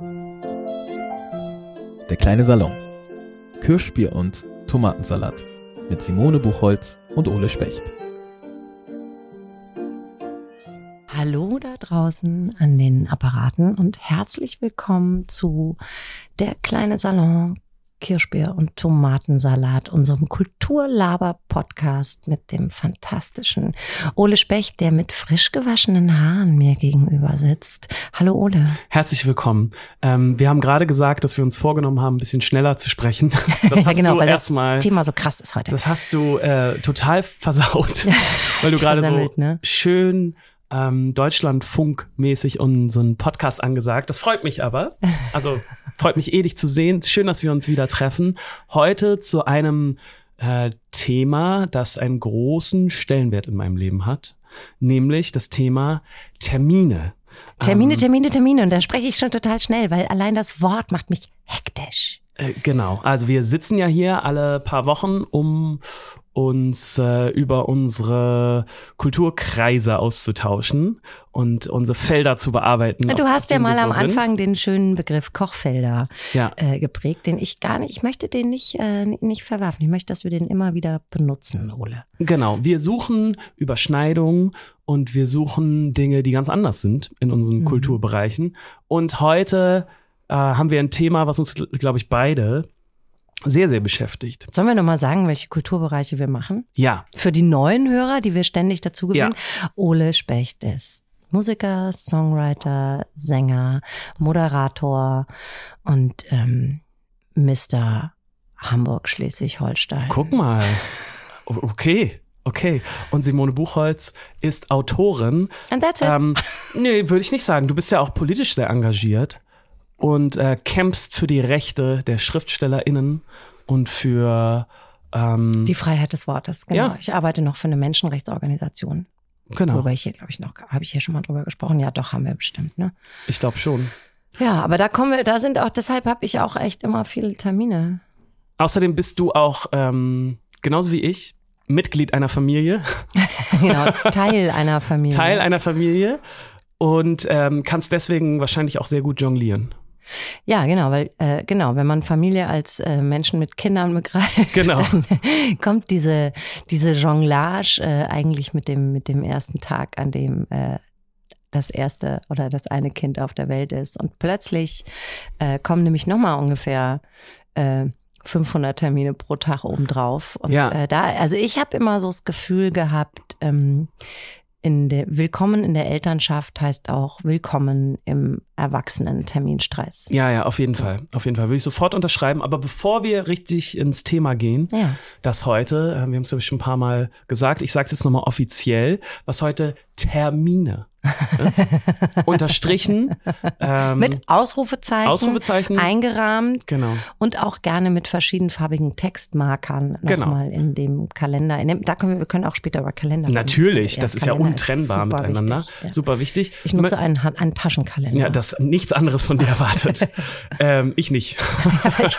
Der kleine Salon. Kirschbier und Tomatensalat mit Simone Buchholz und Ole Specht. Hallo da draußen an den Apparaten und herzlich willkommen zu Der kleine Salon Kirschbier und Tomatensalat, unserem Kulturlaber-Podcast mit dem fantastischen Ole Specht, der mit frisch gewaschenen Haaren mir gegenüber sitzt. Hallo Ole. Herzlich willkommen. Ähm, wir haben gerade gesagt, dass wir uns vorgenommen haben, ein bisschen schneller zu sprechen. Das ja, genau, weil das mal, Thema so krass ist heute. Das hast du äh, total versaut, weil du gerade so ne? schön ähm, Deutschlandfunk-mäßig unseren Podcast angesagt. Das freut mich aber. Also freut mich eh, dich zu sehen. Schön, dass wir uns wieder treffen. Heute zu einem äh, Thema, das einen großen Stellenwert in meinem Leben hat, nämlich das Thema Termine. Termine, ähm, Termine, Termine. Und da spreche ich schon total schnell, weil allein das Wort macht mich hektisch. Äh, genau. Also wir sitzen ja hier alle paar Wochen, um uns äh, über unsere Kulturkreise auszutauschen und unsere Felder zu bearbeiten. Du hast ja mal so am sind. Anfang den schönen Begriff Kochfelder ja. äh, geprägt, den ich gar nicht, ich möchte den nicht, äh, nicht verwerfen. Ich möchte, dass wir den immer wieder benutzen, Ole. Genau. Wir suchen Überschneidungen und wir suchen Dinge, die ganz anders sind in unseren mhm. Kulturbereichen. Und heute äh, haben wir ein Thema, was uns, glaube ich, beide sehr, sehr beschäftigt. Sollen wir nochmal sagen, welche Kulturbereiche wir machen? Ja. Für die neuen Hörer, die wir ständig dazu gewinnen. Ja. Ole Specht ist Musiker, Songwriter, Sänger, Moderator und ähm, Mr. Hamburg, Schleswig-Holstein. Guck mal. Okay. Okay. Und Simone Buchholz ist Autorin. And that's it. Ähm, nee, würde ich nicht sagen. Du bist ja auch politisch sehr engagiert und äh, kämpfst für die Rechte der SchriftstellerInnen und für ähm, die Freiheit des Wortes. Genau. Ja. Ich arbeite noch für eine Menschenrechtsorganisation. Genau. Worüber ich hier, glaube ich, noch, habe ich hier schon mal drüber gesprochen? Ja, doch, haben wir bestimmt, ne? Ich glaube schon. Ja, aber da kommen wir, da sind auch, deshalb habe ich auch echt immer viele Termine. Außerdem bist du auch, ähm, genauso wie ich, Mitglied einer Familie. genau, Teil einer Familie. Teil einer Familie und ähm, kannst deswegen wahrscheinlich auch sehr gut jonglieren. Ja, genau, weil äh, genau, wenn man Familie als äh, Menschen mit Kindern begreift, genau. dann kommt diese diese Jonglage äh, eigentlich mit dem mit dem ersten Tag, an dem äh, das erste oder das eine Kind auf der Welt ist und plötzlich äh, kommen nämlich noch mal ungefähr äh, 500 Termine pro Tag obendrauf. Und ja. äh, da, also ich habe immer so das Gefühl gehabt, ähm, in der Willkommen in der Elternschaft heißt auch Willkommen im Erwachsenen-Terminstress. Ja, ja, auf jeden Fall. Auf jeden Fall. Würde ich sofort unterschreiben. Aber bevor wir richtig ins Thema gehen, ja. das heute, äh, wir haben es glaube ich schon ein paar Mal gesagt, ich sage es jetzt nochmal offiziell, was heute Termine unterstrichen. Ähm, mit Ausrufezeichen, Ausrufezeichen eingerahmt. Genau. Und auch gerne mit verschiedenfarbigen Textmarkern nochmal genau. in dem Kalender. In dem, da können wir, wir können auch später über Kalender Natürlich, ja, das ist Kalender ja untrennbar ist miteinander. Wichtig, ja. Super wichtig. Ich nutze einen, einen Taschenkalender. Ja, das nichts anderes von dir erwartet. ähm, ich nicht. ich,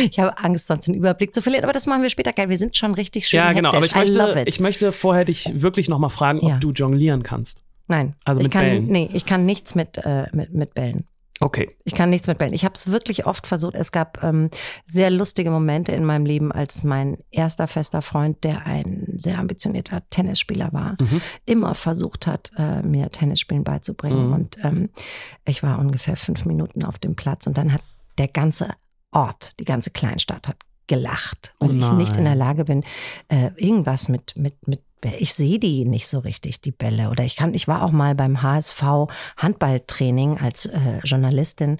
ich habe Angst, sonst den Überblick zu verlieren. Aber das machen wir später geil. Wir sind schon richtig schön Ja, genau. Hektisch. Aber ich möchte, ich möchte vorher dich wirklich nochmal fragen, ob du jonglieren kannst. Nein. Also mit ich kann, Bällen? Nee, ich kann nichts mit, äh, mit, mit Bällen. Okay. Ich kann nichts mit Bällen. Ich habe es wirklich oft versucht. Es gab ähm, sehr lustige Momente in meinem Leben, als mein erster fester Freund, der ein sehr ambitionierter Tennisspieler war, mhm. immer versucht hat, äh, mir Tennisspielen beizubringen. Mhm. Und ähm, ich war ungefähr fünf Minuten auf dem Platz und dann hat der ganze Ort, die ganze Kleinstadt hat gelacht, weil oh ich nicht in der Lage bin, äh, irgendwas mit, mit, mit ich sehe die nicht so richtig, die Bälle. Oder ich kann, ich war auch mal beim HSV Handballtraining als äh, Journalistin,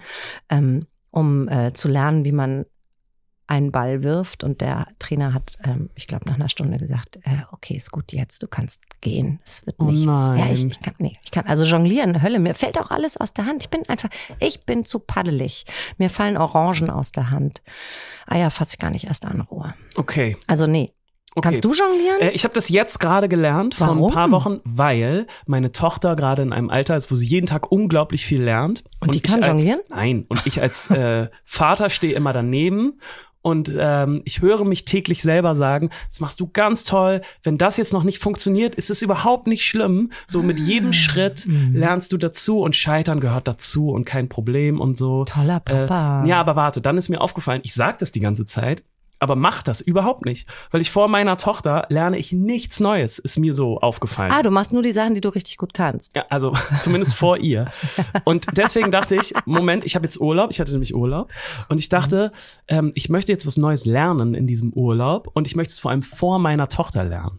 ähm, um äh, zu lernen, wie man einen Ball wirft. Und der Trainer hat, ähm, ich glaube, nach einer Stunde gesagt, äh, okay, ist gut jetzt, du kannst gehen. Es wird oh nichts. Nein. Ja, ich, ich, kann, nee, ich kann, also jonglieren, Hölle, mir fällt auch alles aus der Hand. Ich bin einfach, ich bin zu paddelig. Mir fallen Orangen aus der Hand. Eier fasse ich gar nicht erst an, Ruhe. Okay. Also nee, Okay. Kannst du jonglieren? Äh, ich habe das jetzt gerade gelernt vor Warum? ein paar Wochen, weil meine Tochter gerade in einem Alter ist, wo sie jeden Tag unglaublich viel lernt. Und, und die kann als, jonglieren? Nein. Und ich als äh, Vater stehe immer daneben Und ähm, ich höre mich täglich selber sagen, das machst du ganz toll. Wenn das jetzt noch nicht funktioniert, ist es überhaupt nicht schlimm. So mit jedem ah, Schritt mhm. lernst du dazu und Scheitern gehört dazu und kein Problem und so. Toller Papa. Äh, ja, aber warte, dann ist mir aufgefallen, ich sag das die ganze Zeit, aber mach das überhaupt nicht. Weil ich vor meiner Tochter lerne ich nichts Neues, ist mir so aufgefallen. Ah, du machst nur die Sachen, die du richtig gut kannst. Ja, also zumindest vor ihr. Und deswegen dachte ich, Moment, ich habe jetzt Urlaub, ich hatte nämlich Urlaub. Und ich dachte, ähm, ich möchte jetzt was Neues lernen in diesem Urlaub und ich möchte es vor allem vor meiner Tochter lernen.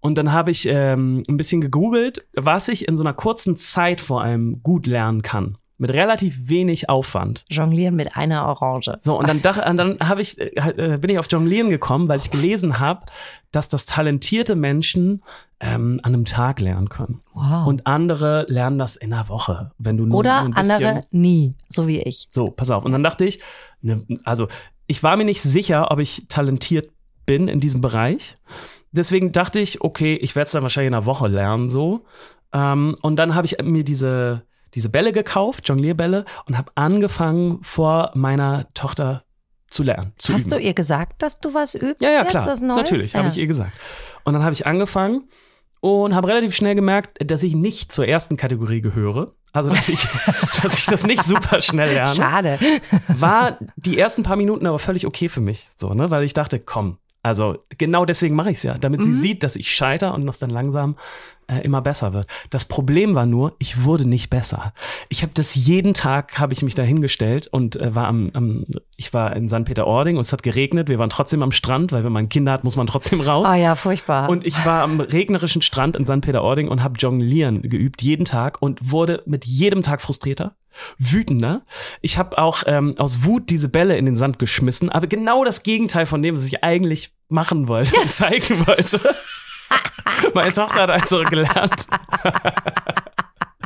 Und dann habe ich ähm, ein bisschen gegoogelt, was ich in so einer kurzen Zeit vor allem gut lernen kann mit relativ wenig Aufwand. Jonglieren mit einer Orange. So, und dann, dann habe ich, äh, bin ich auf Jonglieren gekommen, weil ich gelesen habe, dass das talentierte Menschen ähm, an einem Tag lernen können. Wow. Und andere lernen das in einer Woche, wenn du nur Oder ein bisschen, andere nie, so wie ich. So, pass auf. Und dann dachte ich, ne, also ich war mir nicht sicher, ob ich talentiert bin in diesem Bereich. Deswegen dachte ich, okay, ich werde es dann wahrscheinlich in einer Woche lernen, so. Ähm, und dann habe ich mir diese diese Bälle gekauft, Jonglierbälle, und habe angefangen, vor meiner Tochter zu lernen. Zu Hast üben. du ihr gesagt, dass du was übst? Ja, ja, klar. Natürlich, ja. habe ich ihr gesagt. Und dann habe ich angefangen und habe relativ schnell gemerkt, dass ich nicht zur ersten Kategorie gehöre. Also, dass ich, dass ich das nicht super schnell lerne. Schade. War die ersten paar Minuten aber völlig okay für mich, so, ne, weil ich dachte, komm, also genau deswegen mache ich es ja, damit mhm. sie sieht, dass ich scheiter und das dann langsam äh, immer besser wird. Das Problem war nur, ich wurde nicht besser. Ich habe das jeden Tag, habe ich mich da hingestellt und äh, war am, am, ich war in St. Peter-Ording und es hat geregnet. Wir waren trotzdem am Strand, weil wenn man Kinder hat, muss man trotzdem raus. Ah oh ja, furchtbar. Und ich war am regnerischen Strand in St. Peter-Ording und habe Jonglieren geübt jeden Tag und wurde mit jedem Tag frustrierter wütender. Ich habe auch ähm, aus Wut diese Bälle in den Sand geschmissen, aber genau das Gegenteil von dem, was ich eigentlich machen wollte und zeigen wollte. Meine Tochter hat also gelernt.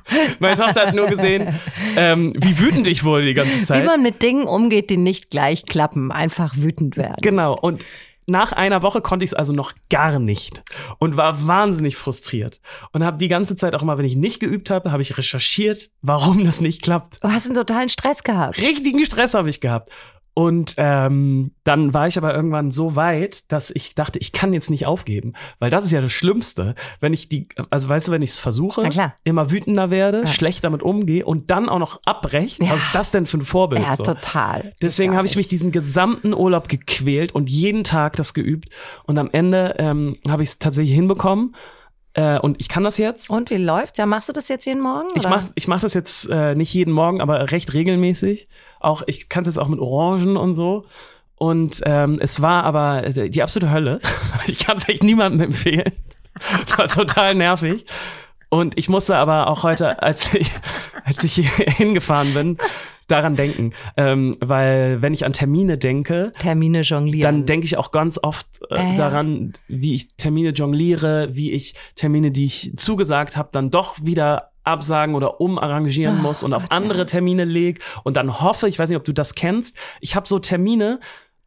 Meine Tochter hat nur gesehen, ähm, wie wütend ich wurde die ganze Zeit. Wie man mit Dingen umgeht, die nicht gleich klappen, einfach wütend werden. Genau. Und nach einer Woche konnte ich es also noch gar nicht und war wahnsinnig frustriert und habe die ganze Zeit auch mal, wenn ich nicht geübt habe, habe ich recherchiert, warum das nicht klappt. Du hast einen totalen Stress gehabt. Richtigen Stress habe ich gehabt. Und ähm, dann war ich aber irgendwann so weit, dass ich dachte, ich kann jetzt nicht aufgeben, weil das ist ja das Schlimmste, wenn ich die, also weißt du, wenn ich es versuche, immer wütender werde, ja. schlecht damit umgehe und dann auch noch abbreche, ja. was ist das denn für ein Vorbild? Ja, so? total. Deswegen habe ich mich diesen gesamten Urlaub gequält und jeden Tag das geübt und am Ende ähm, habe ich es tatsächlich hinbekommen. Äh, und ich kann das jetzt. Und wie läuft? Ja, machst du das jetzt jeden Morgen? Ich mache ich mach das jetzt äh, nicht jeden Morgen, aber recht regelmäßig. Auch ich kann es jetzt auch mit Orangen und so. Und ähm, es war aber äh, die absolute Hölle. ich kann es echt niemandem empfehlen. Es war total nervig. Und ich musste aber auch heute, als ich, als ich hingefahren bin, daran denken. Ähm, weil wenn ich an Termine denke, Termine jonglieren. Dann denke ich auch ganz oft äh, äh, daran, wie ich Termine jongliere, wie ich Termine, die ich zugesagt habe, dann doch wieder absagen oder umarrangieren oh, muss und auf andere Termine leg und dann hoffe, ich weiß nicht, ob du das kennst, ich habe so Termine,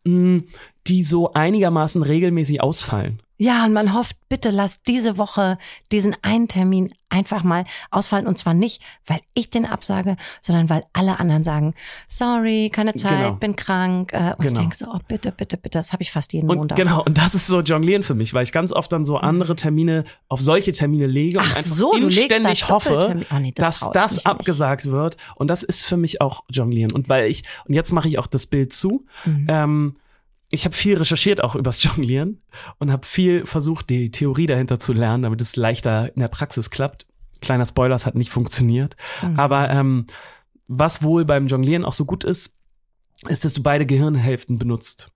mh, hm, die so einigermaßen regelmäßig ausfallen. Ja, und man hofft, bitte lass diese Woche diesen einen Termin einfach mal ausfallen. Und zwar nicht, weil ich den absage, sondern weil alle anderen sagen, sorry, keine Zeit, genau. bin krank. Äh, und genau. ich denke so, oh, bitte, bitte, bitte, das habe ich fast jeden und Montag. Genau, und das ist so Jonglieren für mich, weil ich ganz oft dann so andere Termine auf solche Termine lege und Ach einfach so, inständig hoffe, oh, nee, das dass das abgesagt nicht. wird. Und das ist für mich auch Jonglieren. Und weil ich, und jetzt mache ich auch das Bild zu, mhm. ähm, ich habe viel recherchiert auch übers Jonglieren und habe viel versucht, die Theorie dahinter zu lernen, damit es leichter in der Praxis klappt. Kleiner Spoiler, es hat nicht funktioniert. Mhm. Aber ähm, was wohl beim Jonglieren auch so gut ist, ist, dass du beide Gehirnhälften benutzt.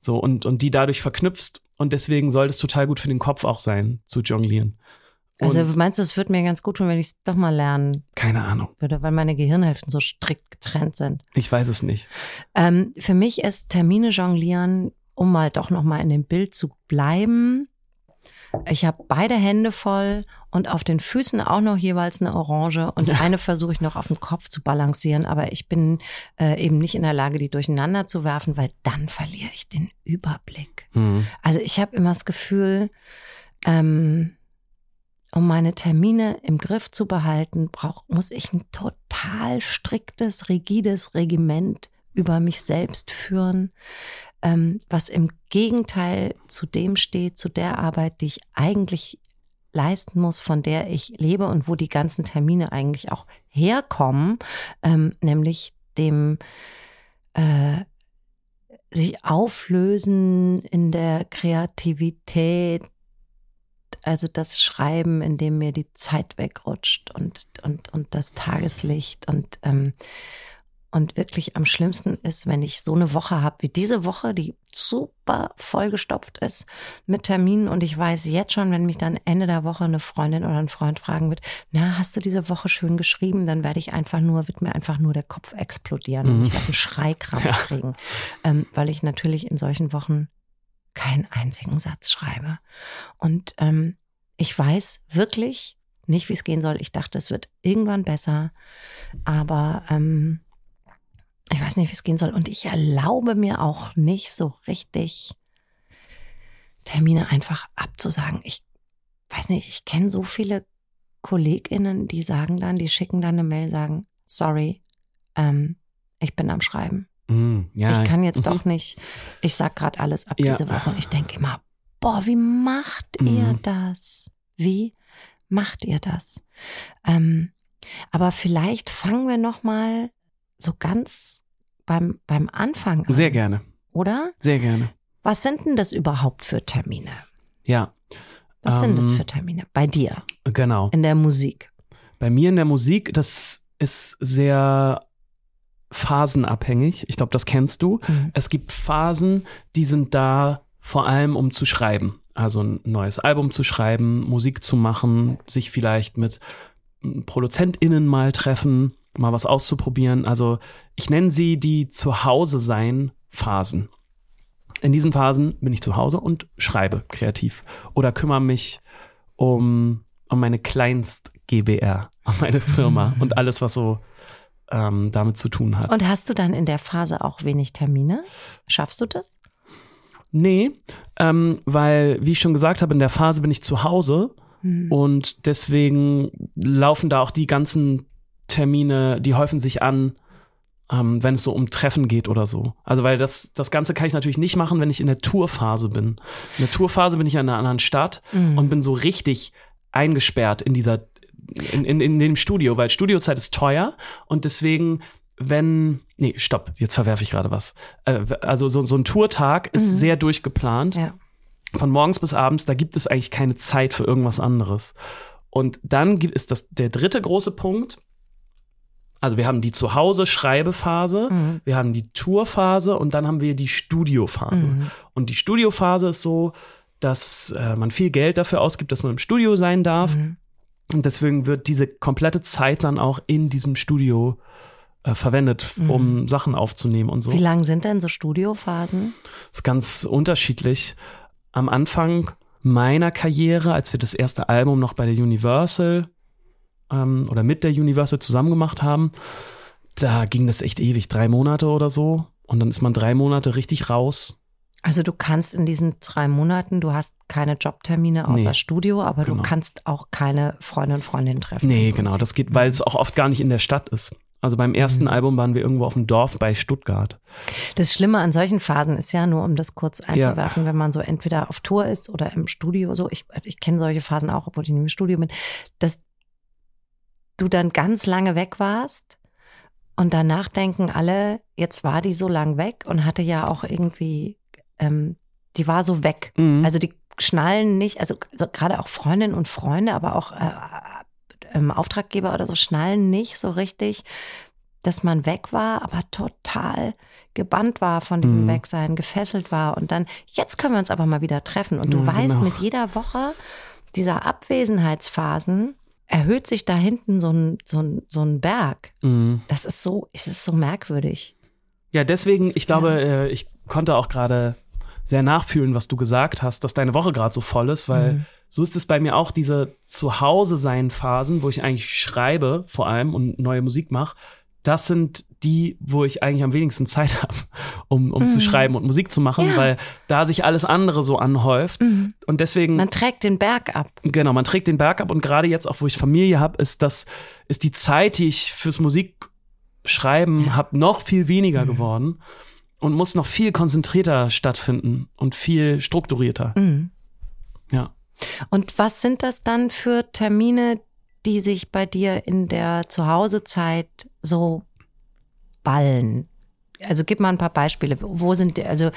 So, und, und die dadurch verknüpfst. Und deswegen soll es total gut für den Kopf auch sein, zu jonglieren. Also meinst du, es wird mir ganz gut tun, wenn ich es doch mal lernen Keine Ahnung. würde, weil meine Gehirnhälften so strikt getrennt sind? Ich weiß es nicht. Ähm, für mich ist Termine jonglieren, um mal doch noch mal in dem Bild zu bleiben. Ich habe beide Hände voll und auf den Füßen auch noch jeweils eine Orange und eine versuche ich noch auf dem Kopf zu balancieren, aber ich bin äh, eben nicht in der Lage, die durcheinander zu werfen, weil dann verliere ich den Überblick. Mhm. Also ich habe immer das Gefühl, ähm, um meine Termine im Griff zu behalten, brauch, muss ich ein total striktes, rigides Regiment über mich selbst führen. ähm, was im Gegenteil zu dem steht, zu der Arbeit, die ich eigentlich leisten muss, von der ich lebe und wo die ganzen Termine eigentlich auch herkommen, ähm, nämlich dem äh, sich auflösen in der Kreativität, also das Schreiben, in dem mir die Zeit wegrutscht und, und, und das Tageslicht und ähm, und wirklich am schlimmsten ist, wenn ich so eine Woche habe wie diese Woche, die super vollgestopft ist mit Terminen und ich weiß jetzt schon, wenn mich dann Ende der Woche eine Freundin oder ein Freund fragen wird, na, hast du diese Woche schön geschrieben, dann werde ich einfach nur, wird mir einfach nur der Kopf explodieren mhm. und ich werde einen Schreikrampf ja. kriegen, ähm, weil ich natürlich in solchen Wochen keinen einzigen Satz schreibe. Und ähm, ich weiß wirklich nicht, wie es gehen soll. Ich dachte, es wird irgendwann besser, aber ähm, ich weiß nicht, wie es gehen soll. Und ich erlaube mir auch nicht so richtig, Termine einfach abzusagen. Ich weiß nicht, ich kenne so viele KollegInnen, die sagen dann, die schicken dann eine Mail, sagen, sorry, ähm, ich bin am Schreiben. Mm, ja. Ich kann jetzt mhm. doch nicht, ich sag gerade alles ab ja. diese Woche und ich denke immer, boah, wie macht mm. ihr das? Wie macht ihr das? Ähm, aber vielleicht fangen wir noch mal so ganz beim, beim Anfang an. Sehr gerne. Oder? Sehr gerne. Was sind denn das überhaupt für Termine? Ja. Was ähm, sind das ähm, für Termine? Bei dir? Genau. In der Musik? Bei mir in der Musik, das ist sehr phasenabhängig. Ich glaube, das kennst du. Mhm. Es gibt Phasen, die sind da vor allem, um zu schreiben. Also ein neues Album zu schreiben, Musik zu machen, sich vielleicht mit ProduzentInnen mal treffen, mal was auszuprobieren. Also ich nenne sie die Zuhause-Sein-Phasen. In diesen Phasen bin ich zu Hause und schreibe kreativ oder kümmere mich um, um meine Kleinst GBR, um meine Firma und alles, was so ähm, damit zu tun hat. Und hast du dann in der Phase auch wenig Termine? Schaffst du das? Nee, ähm, weil, wie ich schon gesagt habe, in der Phase bin ich zu Hause hm. und deswegen laufen da auch die ganzen Termine, die häufen sich an, ähm, wenn es so um Treffen geht oder so. Also, weil das, das Ganze kann ich natürlich nicht machen, wenn ich in der Tourphase bin. In der Tourphase bin ich in einer anderen Stadt mhm. und bin so richtig eingesperrt in dieser, in, in, in dem Studio, weil Studiozeit ist teuer und deswegen wenn, nee, stopp, jetzt verwerfe ich gerade was. Äh, also so, so ein Tourtag ist mhm. sehr durchgeplant. Ja. Von morgens bis abends, da gibt es eigentlich keine Zeit für irgendwas anderes. Und dann gibt es das, der dritte große Punkt, also wir haben die Zuhause-Schreibephase, mhm. wir haben die Tourphase und dann haben wir die Studiophase. Mhm. Und die Studiophase ist so, dass äh, man viel Geld dafür ausgibt, dass man im Studio sein darf. Mhm. Und deswegen wird diese komplette Zeit dann auch in diesem Studio äh, verwendet, mhm. um Sachen aufzunehmen und so. Wie lang sind denn so Studiophasen? Das ist ganz unterschiedlich. Am Anfang meiner Karriere, als wir das erste Album noch bei der Universal ähm, oder mit der Universal zusammen gemacht haben, da ging das echt ewig, drei Monate oder so. Und dann ist man drei Monate richtig raus. Also du kannst in diesen drei Monaten, du hast keine Jobtermine außer nee, Studio, aber genau. du kannst auch keine Freunde und Freundinnen treffen. Nee, genau, das geht, weil es auch oft gar nicht in der Stadt ist. Also beim ersten mhm. Album waren wir irgendwo auf dem Dorf bei Stuttgart. Das Schlimme an solchen Phasen ist ja nur, um das kurz einzuwerfen, ja. wenn man so entweder auf Tour ist oder im Studio so. Ich, ich kenne solche Phasen auch, obwohl ich nicht im Studio bin, dass du dann ganz lange weg warst und danach denken alle, jetzt war die so lang weg und hatte ja auch irgendwie, ähm, die war so weg. Mhm. Also die schnallen nicht, also, also gerade auch Freundinnen und Freunde, aber auch äh, ähm, Auftraggeber oder so schnallen nicht so richtig, dass man weg war, aber total gebannt war von diesem mhm. Wegsein, gefesselt war und dann, jetzt können wir uns aber mal wieder treffen. Und du ja, weißt, genau. mit jeder Woche dieser Abwesenheitsphasen erhöht sich da hinten so ein, so ein, so ein Berg. Mhm. Das ist so, es ist so merkwürdig. Ja, deswegen, ich glaube, äh, ich konnte auch gerade sehr nachfühlen, was du gesagt hast, dass deine Woche gerade so voll ist, weil mhm. so ist es bei mir auch diese Zuhause-Sein-Phasen, wo ich eigentlich schreibe vor allem und neue Musik mache. Das sind die, wo ich eigentlich am wenigsten Zeit habe, um, um mhm. zu schreiben und Musik zu machen, ja. weil da sich alles andere so anhäuft. Mhm. Und deswegen. Man trägt den Berg ab. Genau, man trägt den Berg ab. Und gerade jetzt, auch wo ich Familie habe, ist das, ist die Zeit, die ich fürs Musikschreiben ja. habe, noch viel weniger mhm. geworden. Und muss noch viel konzentrierter stattfinden und viel strukturierter. Mhm. Ja. Und was sind das dann für Termine, die sich bei dir in der Zuhausezeit so ballen? Also gib mal ein paar Beispiele. Wo sind, die, also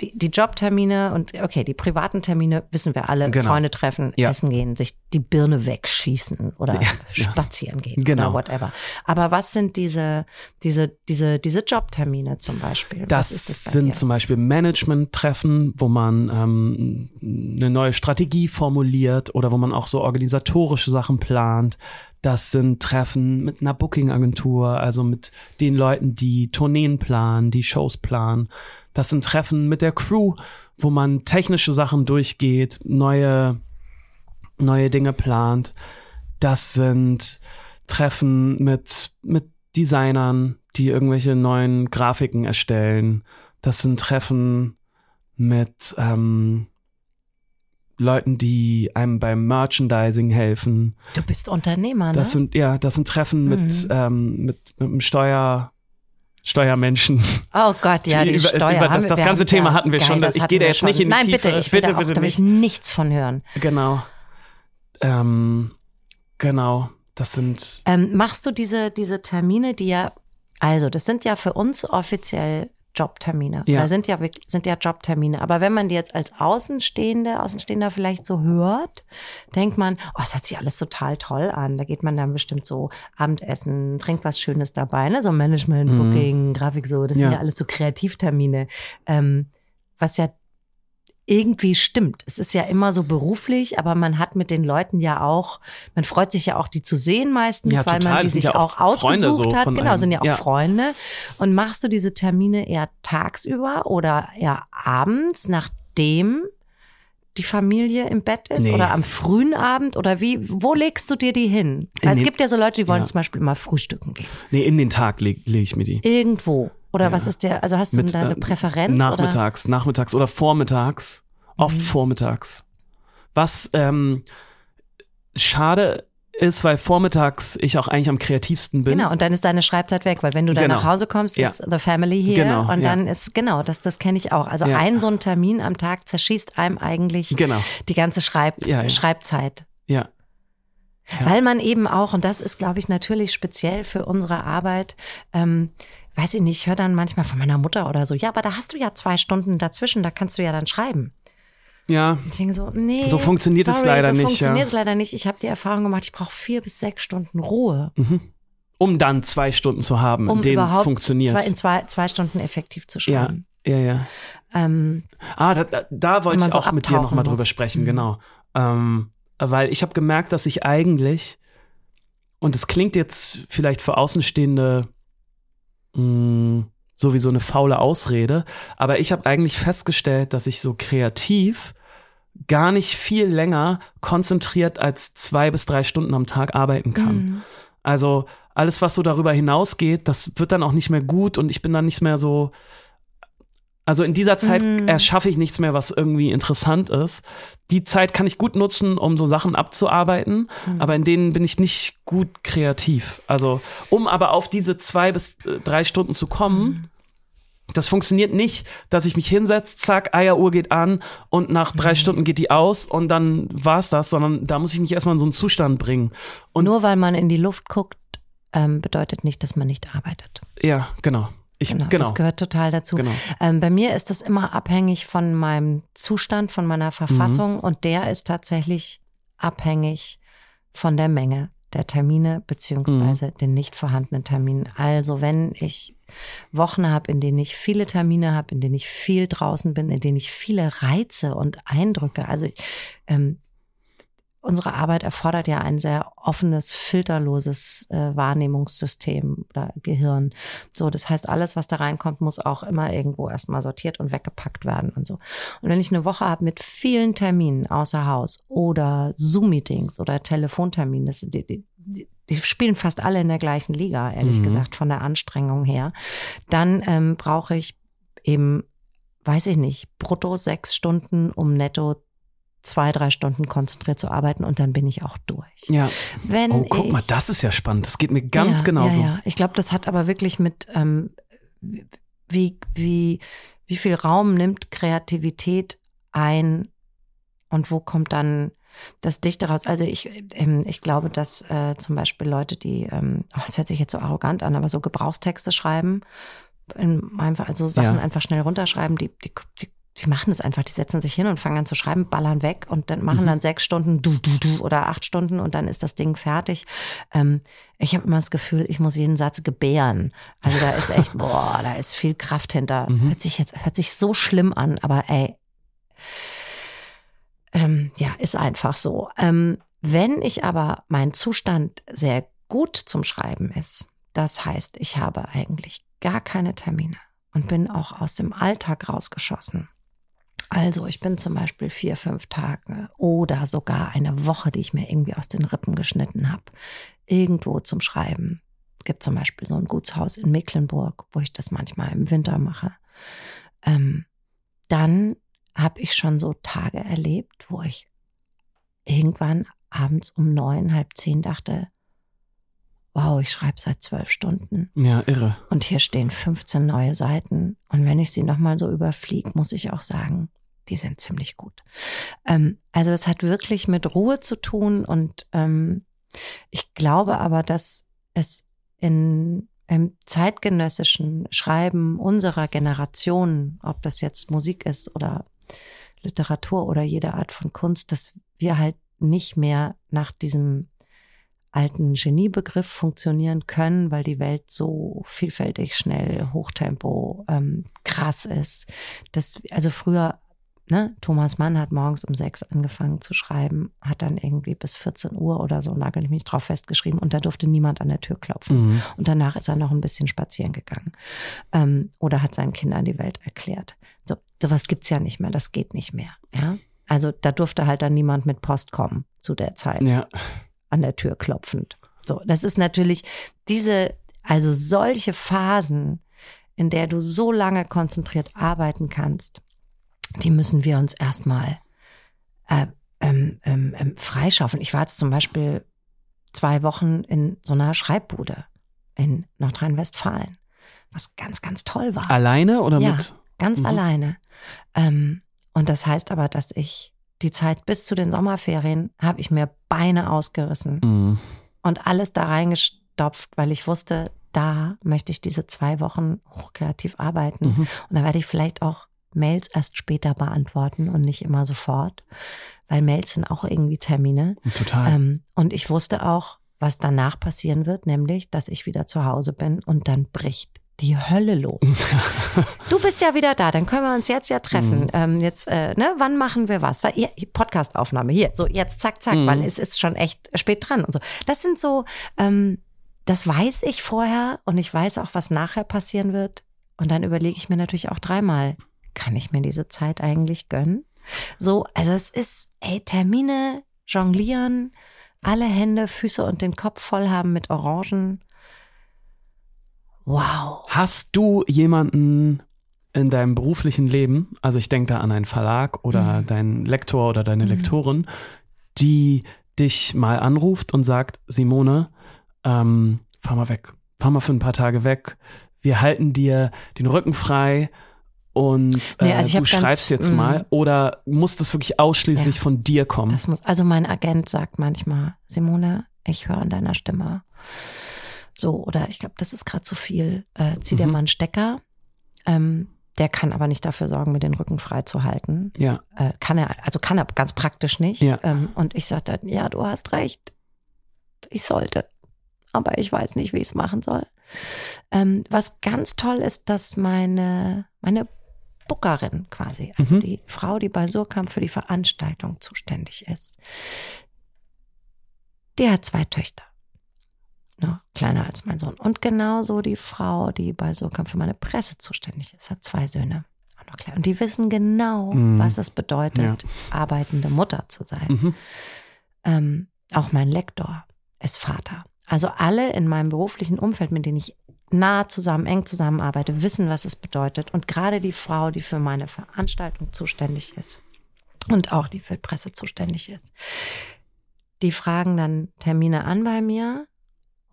die, die Jobtermine und okay, die privaten Termine wissen wir alle. Genau. Freunde treffen, ja. essen gehen, sich die Birne wegschießen oder ja, spazieren gehen genau. oder whatever. Aber was sind diese, diese, diese, diese Jobtermine zum Beispiel? Das, das sind dir? zum Beispiel Management-Treffen, wo man ähm, eine neue Strategie formuliert oder wo man auch so organisatorische Sachen plant. Das sind Treffen mit einer Booking-Agentur, also mit den Leuten, die Tourneen planen, die Shows planen. Das sind Treffen mit der Crew, wo man technische Sachen durchgeht, neue, neue Dinge plant. Das sind Treffen mit, mit Designern, die irgendwelche neuen Grafiken erstellen. Das sind Treffen mit ähm, Leuten, die einem beim Merchandising helfen. Du bist Unternehmer, ne? Das sind, ja, das sind Treffen mit, mhm. ähm, mit, mit einem Steuer, Steuermenschen. Oh Gott, ja, die, die Steuer. Über das, das ganze Thema hatten wir geil, schon. Ich gehe da jetzt schon. nicht in die Nein, bitte, ich bitte, bitte, auch, bitte da will ich nichts von hören. Genau. Ähm, genau, das sind. Ähm, machst du diese, diese Termine, die ja, also das sind ja für uns offiziell Jobtermine. Ja. Oder sind ja, sind ja Jobtermine. Aber wenn man die jetzt als Außenstehende, Außenstehender vielleicht so hört, denkt man, oh, es hört sich alles total toll an. Da geht man dann bestimmt so Abendessen, trinkt was Schönes dabei, ne? So Management, mhm. Booking, Grafik, so. Das ja. sind ja alles so Kreativtermine. Ähm, was ja irgendwie stimmt. Es ist ja immer so beruflich, aber man hat mit den Leuten ja auch, man freut sich ja auch, die zu sehen meistens, ja, weil man die sich ja auch, auch ausgesucht so hat. Genau, einem. sind ja auch ja. Freunde. Und machst du diese Termine eher tagsüber oder eher abends, nachdem die Familie im Bett ist nee. oder am frühen Abend oder wie, wo legst du dir die hin? Weil es gibt ja so Leute, die wollen ja. zum Beispiel immer frühstücken gehen. Nee, in den Tag lege leg ich mir die. Irgendwo. Oder ja. was ist der, also hast du Mit, da eine äh, Präferenz? Nachmittags, oder? nachmittags oder vormittags. Oft mhm. vormittags. Was ähm, schade ist, weil vormittags ich auch eigentlich am kreativsten bin. Genau, und dann ist deine Schreibzeit weg, weil wenn du dann genau. nach Hause kommst, ist ja. the family here genau, und dann ja. ist, genau, das, das kenne ich auch. Also ja. ein so ein Termin am Tag zerschießt einem eigentlich genau. die ganze Schreib Schreibzeit. Ja. Weil man eben auch, und das ist, glaube ich, natürlich speziell für unsere Arbeit, ähm, weiß ich nicht, ich höre dann manchmal von meiner Mutter oder so, ja, aber da hast du ja zwei Stunden dazwischen, da kannst du ja dann schreiben. Ja. Ich denke so, nee. So funktioniert sorry, es leider so nicht. So funktioniert ja. es leider nicht. Ich habe die Erfahrung gemacht, ich brauche vier bis sechs Stunden Ruhe. Mhm. Um dann zwei Stunden zu haben, um in denen es funktioniert. Zwei, in zwei, zwei Stunden effektiv zu schreiben. Ja, ja, ja. Ähm, ah, da, da, da wollte ich so auch mit dir nochmal drüber sprechen, mhm. genau. Ähm, weil ich habe gemerkt, dass ich eigentlich, und es klingt jetzt vielleicht für Außenstehende mh, so wie so eine faule Ausrede. Aber ich habe eigentlich festgestellt, dass ich so kreativ gar nicht viel länger konzentriert als zwei bis drei Stunden am Tag arbeiten kann. Mhm. Also alles, was so darüber hinausgeht, das wird dann auch nicht mehr gut und ich bin dann nicht mehr so. Also in dieser Zeit mhm. erschaffe ich nichts mehr, was irgendwie interessant ist. Die Zeit kann ich gut nutzen, um so Sachen abzuarbeiten, mhm. aber in denen bin ich nicht gut kreativ. Also um aber auf diese zwei bis äh, drei Stunden zu kommen, mhm das funktioniert nicht, dass ich mich hinsetze, zack, Eieruhr geht an und nach drei mhm. Stunden geht die aus und dann war's das, sondern da muss ich mich erstmal in so einen Zustand bringen. Und Nur weil man in die Luft guckt, ähm, bedeutet nicht, dass man nicht arbeitet. Ja, genau. Ich, genau, genau. Das gehört total dazu. Genau. Ähm, bei mir ist das immer abhängig von meinem Zustand, von meiner Verfassung mhm. und der ist tatsächlich abhängig von der Menge der Termine beziehungsweise mhm. den nicht vorhandenen Terminen. Also wenn ich Wochen habe, in denen ich viele Termine habe, in denen ich viel draußen bin, in denen ich viele Reize und Eindrücke. Also ähm, unsere Arbeit erfordert ja ein sehr offenes, filterloses äh, Wahrnehmungssystem oder Gehirn. So, das heißt, alles, was da reinkommt, muss auch immer irgendwo erstmal sortiert und weggepackt werden und so. Und wenn ich eine Woche habe mit vielen Terminen außer Haus oder Zoom-Meetings oder Telefonterminen, das, die, die, die spielen fast alle in der gleichen Liga, ehrlich mhm. gesagt, von der Anstrengung her. Dann ähm, brauche ich eben, weiß ich nicht, brutto sechs Stunden, um netto zwei, drei Stunden konzentriert zu arbeiten und dann bin ich auch durch. Ja. Wenn oh, guck ich, mal, das ist ja spannend. Das geht mir ganz ja, genauso. Ja, ja. Ich glaube, das hat aber wirklich mit, ähm, wie, wie, wie viel Raum nimmt Kreativität ein und wo kommt dann das Dichte raus? Also ich, ähm, ich glaube, dass äh, zum Beispiel Leute, die, ähm, oh, das hört sich jetzt so arrogant an, aber so Gebrauchstexte schreiben, einfach also Sachen ja. einfach schnell runterschreiben, die, die, die die machen es einfach, die setzen sich hin und fangen an zu schreiben, ballern weg und dann machen mhm. dann sechs Stunden du, du, du oder acht Stunden und dann ist das Ding fertig. Ähm, ich habe immer das Gefühl, ich muss jeden Satz gebären. Also da ist echt, boah, da ist viel Kraft hinter. Mhm. Hört sich jetzt, hört sich so schlimm an, aber ey, ähm, ja, ist einfach so. Ähm, wenn ich aber mein Zustand sehr gut zum Schreiben ist, das heißt, ich habe eigentlich gar keine Termine und bin auch aus dem Alltag rausgeschossen also ich bin zum Beispiel vier, fünf Tage oder sogar eine Woche, die ich mir irgendwie aus den Rippen geschnitten habe, irgendwo zum Schreiben. Es gibt zum Beispiel so ein Gutshaus in Mecklenburg, wo ich das manchmal im Winter mache. Ähm, dann habe ich schon so Tage erlebt, wo ich irgendwann abends um neun, halb zehn dachte, wow, ich schreibe seit zwölf Stunden. Ja, irre. Und hier stehen 15 neue Seiten. Und wenn ich sie nochmal so überfliege, muss ich auch sagen, die sind ziemlich gut. Ähm, also es hat wirklich mit Ruhe zu tun und ähm, ich glaube aber, dass es in im zeitgenössischen Schreiben unserer Generation, ob das jetzt Musik ist oder Literatur oder jede Art von Kunst, dass wir halt nicht mehr nach diesem alten Geniebegriff funktionieren können, weil die Welt so vielfältig, schnell, Hochtempo, ähm, krass ist. Das, also früher ne, Thomas Mann hat morgens um sechs angefangen zu schreiben, hat dann irgendwie bis 14 Uhr oder so, nagel ich mich drauf festgeschrieben und da durfte niemand an der Tür klopfen. Mhm. Und danach ist er noch ein bisschen spazieren gegangen ähm, oder hat seinen Kindern die Welt erklärt. So, sowas gibt's ja nicht mehr, das geht nicht mehr, ja. Also da durfte halt dann niemand mit Post kommen zu der Zeit. Ja. An der Tür klopfend. So, das ist natürlich diese, also solche Phasen, in der du so lange konzentriert arbeiten kannst, die müssen wir uns erstmal äh, ähm, ähm, ähm, freischaffen. Ich war jetzt zum Beispiel zwei Wochen in so einer Schreibbude in Nordrhein-Westfalen, was ganz, ganz toll war. Alleine oder ja, mit? Ganz mhm. alleine. Ähm, und das heißt aber, dass ich die Zeit bis zu den Sommerferien habe ich mir Beine ausgerissen mhm. und alles da reingestopft, weil ich wusste, da möchte ich diese zwei Wochen hochkreativ arbeiten. Mhm. Und da werde ich vielleicht auch Mails erst später beantworten und nicht immer sofort, weil Mails sind auch irgendwie Termine. Total. Ähm, und ich wusste auch, was danach passieren wird, nämlich, dass ich wieder zu Hause bin und dann bricht die Hölle los. du bist ja wieder da, dann können wir uns jetzt ja treffen. Mhm. Ähm, jetzt, äh, ne, wann machen wir was? Weil, Podcastaufnahme hier, so jetzt zack, zack, mhm. weil es ist schon echt spät dran und so. Das sind so, ähm, das weiß ich vorher und ich weiß auch, was nachher passieren wird. Und dann überlege ich mir natürlich auch dreimal, kann ich mir diese Zeit eigentlich gönnen? So, also es ist, ey, Termine, jonglieren, alle Hände, Füße und den Kopf voll haben mit Orangen. Wow. Hast du jemanden in deinem beruflichen Leben, also ich denke da an einen Verlag oder mhm. deinen Lektor oder deine mhm. Lektorin, die dich mal anruft und sagt, Simone, ähm, fahr mal weg, fahr mal für ein paar Tage weg, wir halten dir den Rücken frei und äh, nee, also du schreibst jetzt mm. mal oder muss das wirklich ausschließlich ja, von dir kommen? Das muss, also mein Agent sagt manchmal, Simone, ich höre an deiner Stimme. So, oder ich glaube, das ist gerade zu viel. Äh, zieh mhm. dir mal einen Stecker. Ähm, der kann aber nicht dafür sorgen, mir den Rücken frei zu halten. Ja. Äh, kann er, also kann er ganz praktisch nicht. Ja. Ähm, und ich dann, ja, du hast recht. Ich sollte. Aber ich weiß nicht, wie ich es machen soll. Ähm, was ganz toll ist, dass meine, meine Bookerin quasi, also mhm. die Frau, die bei Surkamp für die Veranstaltung zuständig ist. Die hat zwei Töchter. Noch kleiner als mein Sohn. Und genauso die Frau, die bei Surkamp für meine Presse zuständig ist, hat zwei Söhne. Auch noch klein. Und die wissen genau, mhm. was es bedeutet, ja. arbeitende Mutter zu sein. Mhm. Ähm, auch mein Lektor ist Vater. Also alle in meinem beruflichen Umfeld, mit denen ich nah zusammen, eng zusammenarbeite, wissen, was es bedeutet. Und gerade die Frau, die für meine Veranstaltung zuständig ist und auch die für Presse zuständig ist, die fragen dann Termine an bei mir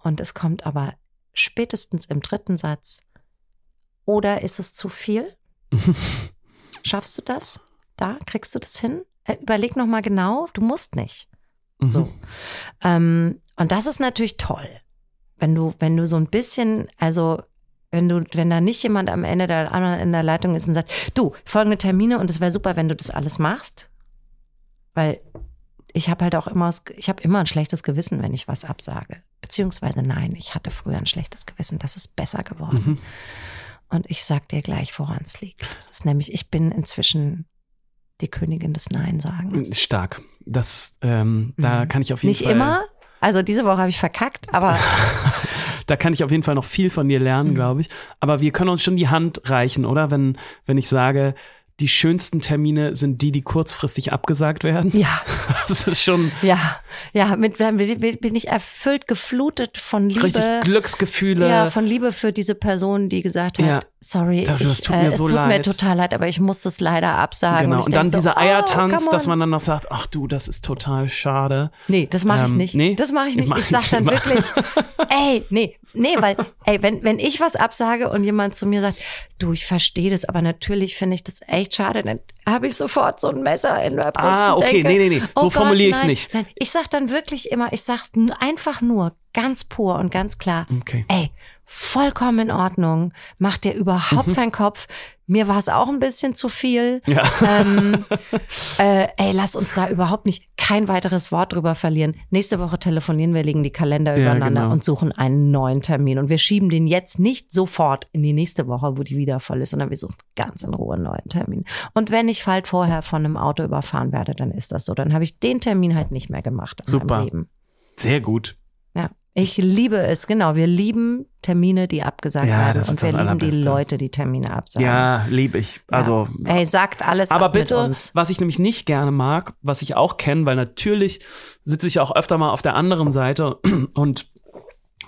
und es kommt aber spätestens im dritten Satz, oder ist es zu viel? Schaffst du das? Da kriegst du das hin? Äh, überleg noch mal genau. Du musst nicht. Mhm. So. Ähm, und das ist natürlich toll, wenn du, wenn du so ein bisschen, also wenn du, wenn da nicht jemand am Ende der anderen in der Leitung ist und sagt, du, folgende Termine und es wäre super, wenn du das alles machst, weil ich habe halt auch immer, ich habe immer ein schlechtes Gewissen, wenn ich was absage. Beziehungsweise nein, ich hatte früher ein schlechtes Gewissen. Das ist besser geworden. Mhm. Und ich sag dir gleich, woran es liegt. Das ist nämlich, ich bin inzwischen die Königin des Nein-Sagens. Stark. Das, ähm, da mhm. kann ich auf jeden Nicht Fall. Nicht immer. Also diese Woche habe ich verkackt, aber. da kann ich auf jeden Fall noch viel von dir lernen, mhm. glaube ich. Aber wir können uns schon die Hand reichen, oder? Wenn, wenn ich sage, die schönsten Termine sind die, die kurzfristig abgesagt werden. Ja. Das ist schon. Ja, ja, mit, bin ich erfüllt, geflutet von Liebe. Richtig Glücksgefühle. Ja, von Liebe für diese Person, die gesagt hat, ja. sorry, Dafür, ich, tut mir äh, so es tut leid. mir total leid, aber ich muss das leider absagen. Genau, und, und dann so, dieser oh, Eiertanz, dass man dann noch sagt, ach du, das ist total schade. Nee, das mache ich ähm, nicht. Nee? Das mache ich nicht. Ich, ich sag dann wirklich, ey, nee, nee, weil, ey, wenn, wenn ich was absage und jemand zu mir sagt, du, ich verstehe das, aber natürlich finde ich das echt schade, dann habe ich sofort so ein Messer in der Brust. Ah, okay, denke, nee, nee, nee, so oh formuliere ich es nicht. Nein. Ich sag dann wirklich immer, ich sag einfach nur ganz pur und ganz klar, okay. ey, vollkommen in Ordnung, mach dir überhaupt mhm. keinen Kopf. Mir war es auch ein bisschen zu viel. Ja. Ähm, äh, ey, lass uns da überhaupt nicht kein weiteres Wort drüber verlieren. Nächste Woche telefonieren wir, legen die Kalender ja, übereinander genau. und suchen einen neuen Termin. Und wir schieben den jetzt nicht sofort in die nächste Woche, wo die wieder voll ist, sondern wir suchen ganz in Ruhe einen neuen Termin. Und wenn ich halt vorher von einem Auto überfahren werde, dann ist das so. Dann habe ich den Termin halt nicht mehr gemacht in Super. Sehr gut. Ich liebe es, genau. Wir lieben Termine, die abgesagt ja, werden. Und wir lieben die Leute, die Termine absagen. Ja, liebe ich. Also. Ja. Ey, sagt alles Aber ab bitte, was ich nämlich nicht gerne mag, was ich auch kenne, weil natürlich sitze ich auch öfter mal auf der anderen Seite und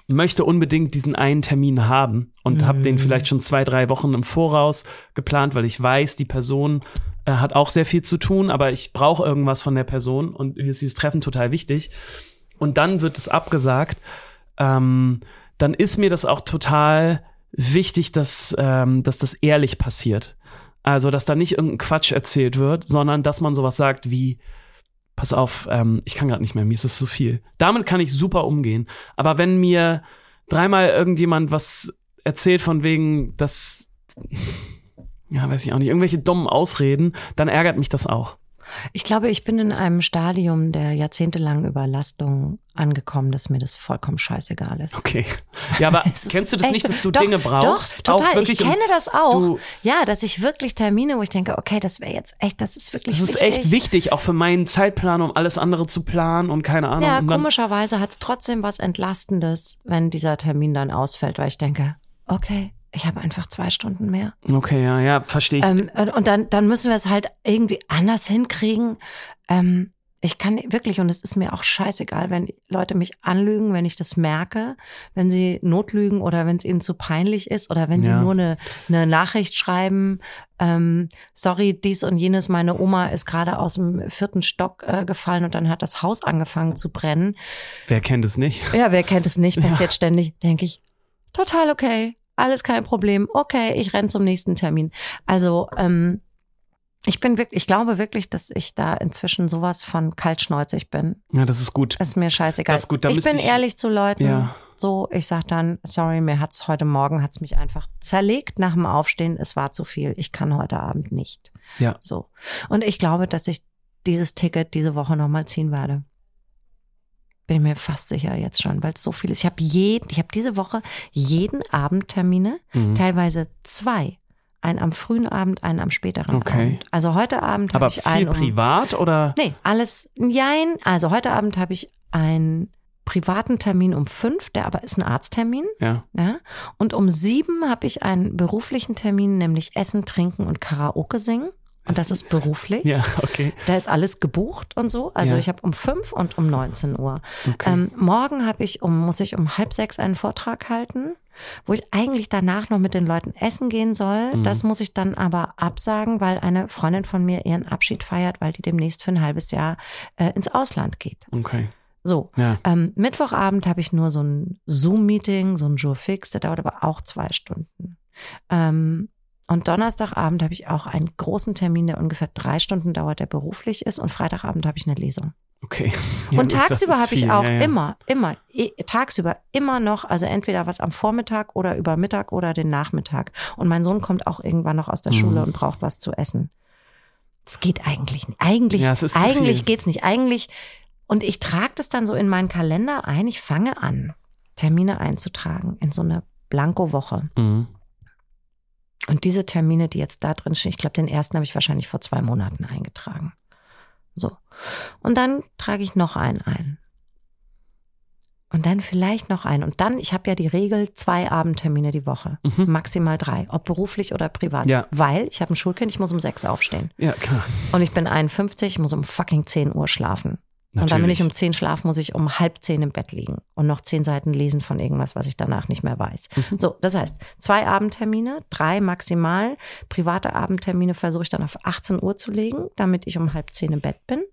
möchte unbedingt diesen einen Termin haben und mhm. habe den vielleicht schon zwei, drei Wochen im Voraus geplant, weil ich weiß, die Person äh, hat auch sehr viel zu tun, aber ich brauche irgendwas von der Person und mir ist dieses Treffen total wichtig und dann wird es abgesagt, ähm, dann ist mir das auch total wichtig, dass, ähm, dass das ehrlich passiert. Also, dass da nicht irgendein Quatsch erzählt wird, sondern dass man sowas sagt wie, pass auf, ähm, ich kann gerade nicht mehr, mir ist es zu viel. Damit kann ich super umgehen. Aber wenn mir dreimal irgendjemand was erzählt von wegen, dass, ja, weiß ich auch nicht, irgendwelche dummen Ausreden, dann ärgert mich das auch. Ich glaube, ich bin in einem Stadium der jahrzehntelangen Überlastung angekommen, dass mir das vollkommen scheißegal ist. Okay. Ja, aber kennst du das nicht, dass du doch, Dinge brauchst? Doch, total. ich kenne das auch. Ja, dass ich wirklich Termine, wo ich denke, okay, das wäre jetzt echt, das ist wirklich wichtig. Das ist wichtig. echt wichtig, auch für meinen Zeitplan, um alles andere zu planen und keine Ahnung. Ja, komischerweise hat es trotzdem was Entlastendes, wenn dieser Termin dann ausfällt, weil ich denke, okay, ich habe einfach zwei Stunden mehr. Okay, ja, ja, verstehe ich. Ähm, und dann, dann müssen wir es halt irgendwie anders hinkriegen. Ähm, ich kann wirklich, und es ist mir auch scheißegal, wenn Leute mich anlügen, wenn ich das merke, wenn sie notlügen oder wenn es ihnen zu peinlich ist oder wenn sie Ja. nur eine, eine Nachricht schreiben, ähm, sorry, dies und jenes, meine Oma ist gerade aus dem vierten Stock äh, gefallen und dann hat das Haus angefangen zu brennen. Wer kennt es nicht? Ja, wer kennt es nicht, passiert ständig, denke ich, total okay, alles kein Problem, okay, ich renn zum nächsten Termin. Also, ähm, ich bin wirklich, ich glaube wirklich, dass ich da inzwischen sowas von kaltschnäuzig bin. Ja, das ist gut. Ist mir scheißegal. Das ist gut, da ich bin ich- ehrlich zu Leuten. Ja. So, ich sag dann, sorry, mir hat's heute Morgen hat's mich einfach zerlegt nach dem Aufstehen. Es war zu viel. Ich kann heute Abend nicht. Ja. So. Und ich glaube, dass ich dieses Ticket diese Woche nochmal ziehen werde. Bin mir fast sicher jetzt schon, weil es so viel ist. Ich habe jeden, ich habe diese Woche jeden Abend Termine, Mhm. teilweise zwei. Einen am frühen Abend, einen am späteren Okay. Abend. Also heute Abend habe Aber ich viel einen um, privat oder? Nee, alles, jein. Also heute Abend habe ich einen privaten Termin um fünf, der aber ist ein Arzttermin. Ja. Ja? Und um sieben habe ich einen beruflichen Termin, nämlich Essen, Trinken und Karaoke singen. Und das ist beruflich. Ja, okay. Da ist alles gebucht und so. Also Ja. ich habe um fünf und um 19 Uhr. Okay. Ähm, morgen habe ich um, muss ich um halb sechs einen Vortrag halten, wo ich eigentlich danach noch mit den Leuten essen gehen soll. Mhm. Das muss ich dann aber absagen, weil eine Freundin von mir ihren Abschied feiert, weil die demnächst für ein halbes Jahr äh, ins Ausland geht. Okay. So. Ja. Ähm, Mittwochabend habe ich nur so ein Zoom-Meeting, so ein Jour fix, der dauert aber auch zwei Stunden. Ähm, und Donnerstagabend habe ich auch einen großen Termin, der ungefähr drei Stunden dauert, der beruflich ist. Und Freitagabend habe ich eine Lesung. Okay. Ja, und tagsüber habe ich auch ja, ja. immer, immer, tagsüber immer noch, also entweder was am Vormittag oder über Mittag oder den Nachmittag. Und mein Sohn kommt auch irgendwann noch aus der mhm. Schule und braucht was zu essen. Es geht eigentlich nicht. Eigentlich, eigentlich geht's nicht. Eigentlich, und ich trage das dann so in meinen Kalender ein. Ich fange an, Termine einzutragen in so eine Blanko-Woche. Mhm. Und diese Termine, die jetzt da drin stehen, ich glaube, den ersten habe ich wahrscheinlich vor zwei Monaten eingetragen. So. Und dann trage ich noch einen ein. Und dann vielleicht noch einen. Und dann, ich habe ja die Regel, zwei Abendtermine die Woche. Mhm. Maximal drei, ob beruflich oder privat. Ja. Weil ich habe ein Schulkind, ich muss um sechs aufstehen. Ja, klar. Und ich bin 51, ich muss um fucking 10 Uhr schlafen. Natürlich. Und dann, wenn ich um zehn schlafe, muss ich um halb zehn im Bett liegen und noch zehn Seiten lesen von irgendwas, was ich danach nicht mehr weiß. Mhm. So, das heißt, zwei Abendtermine, drei maximal. Private Abendtermine versuche ich dann auf 18 Uhr zu legen, damit ich um halb zehn im Bett bin.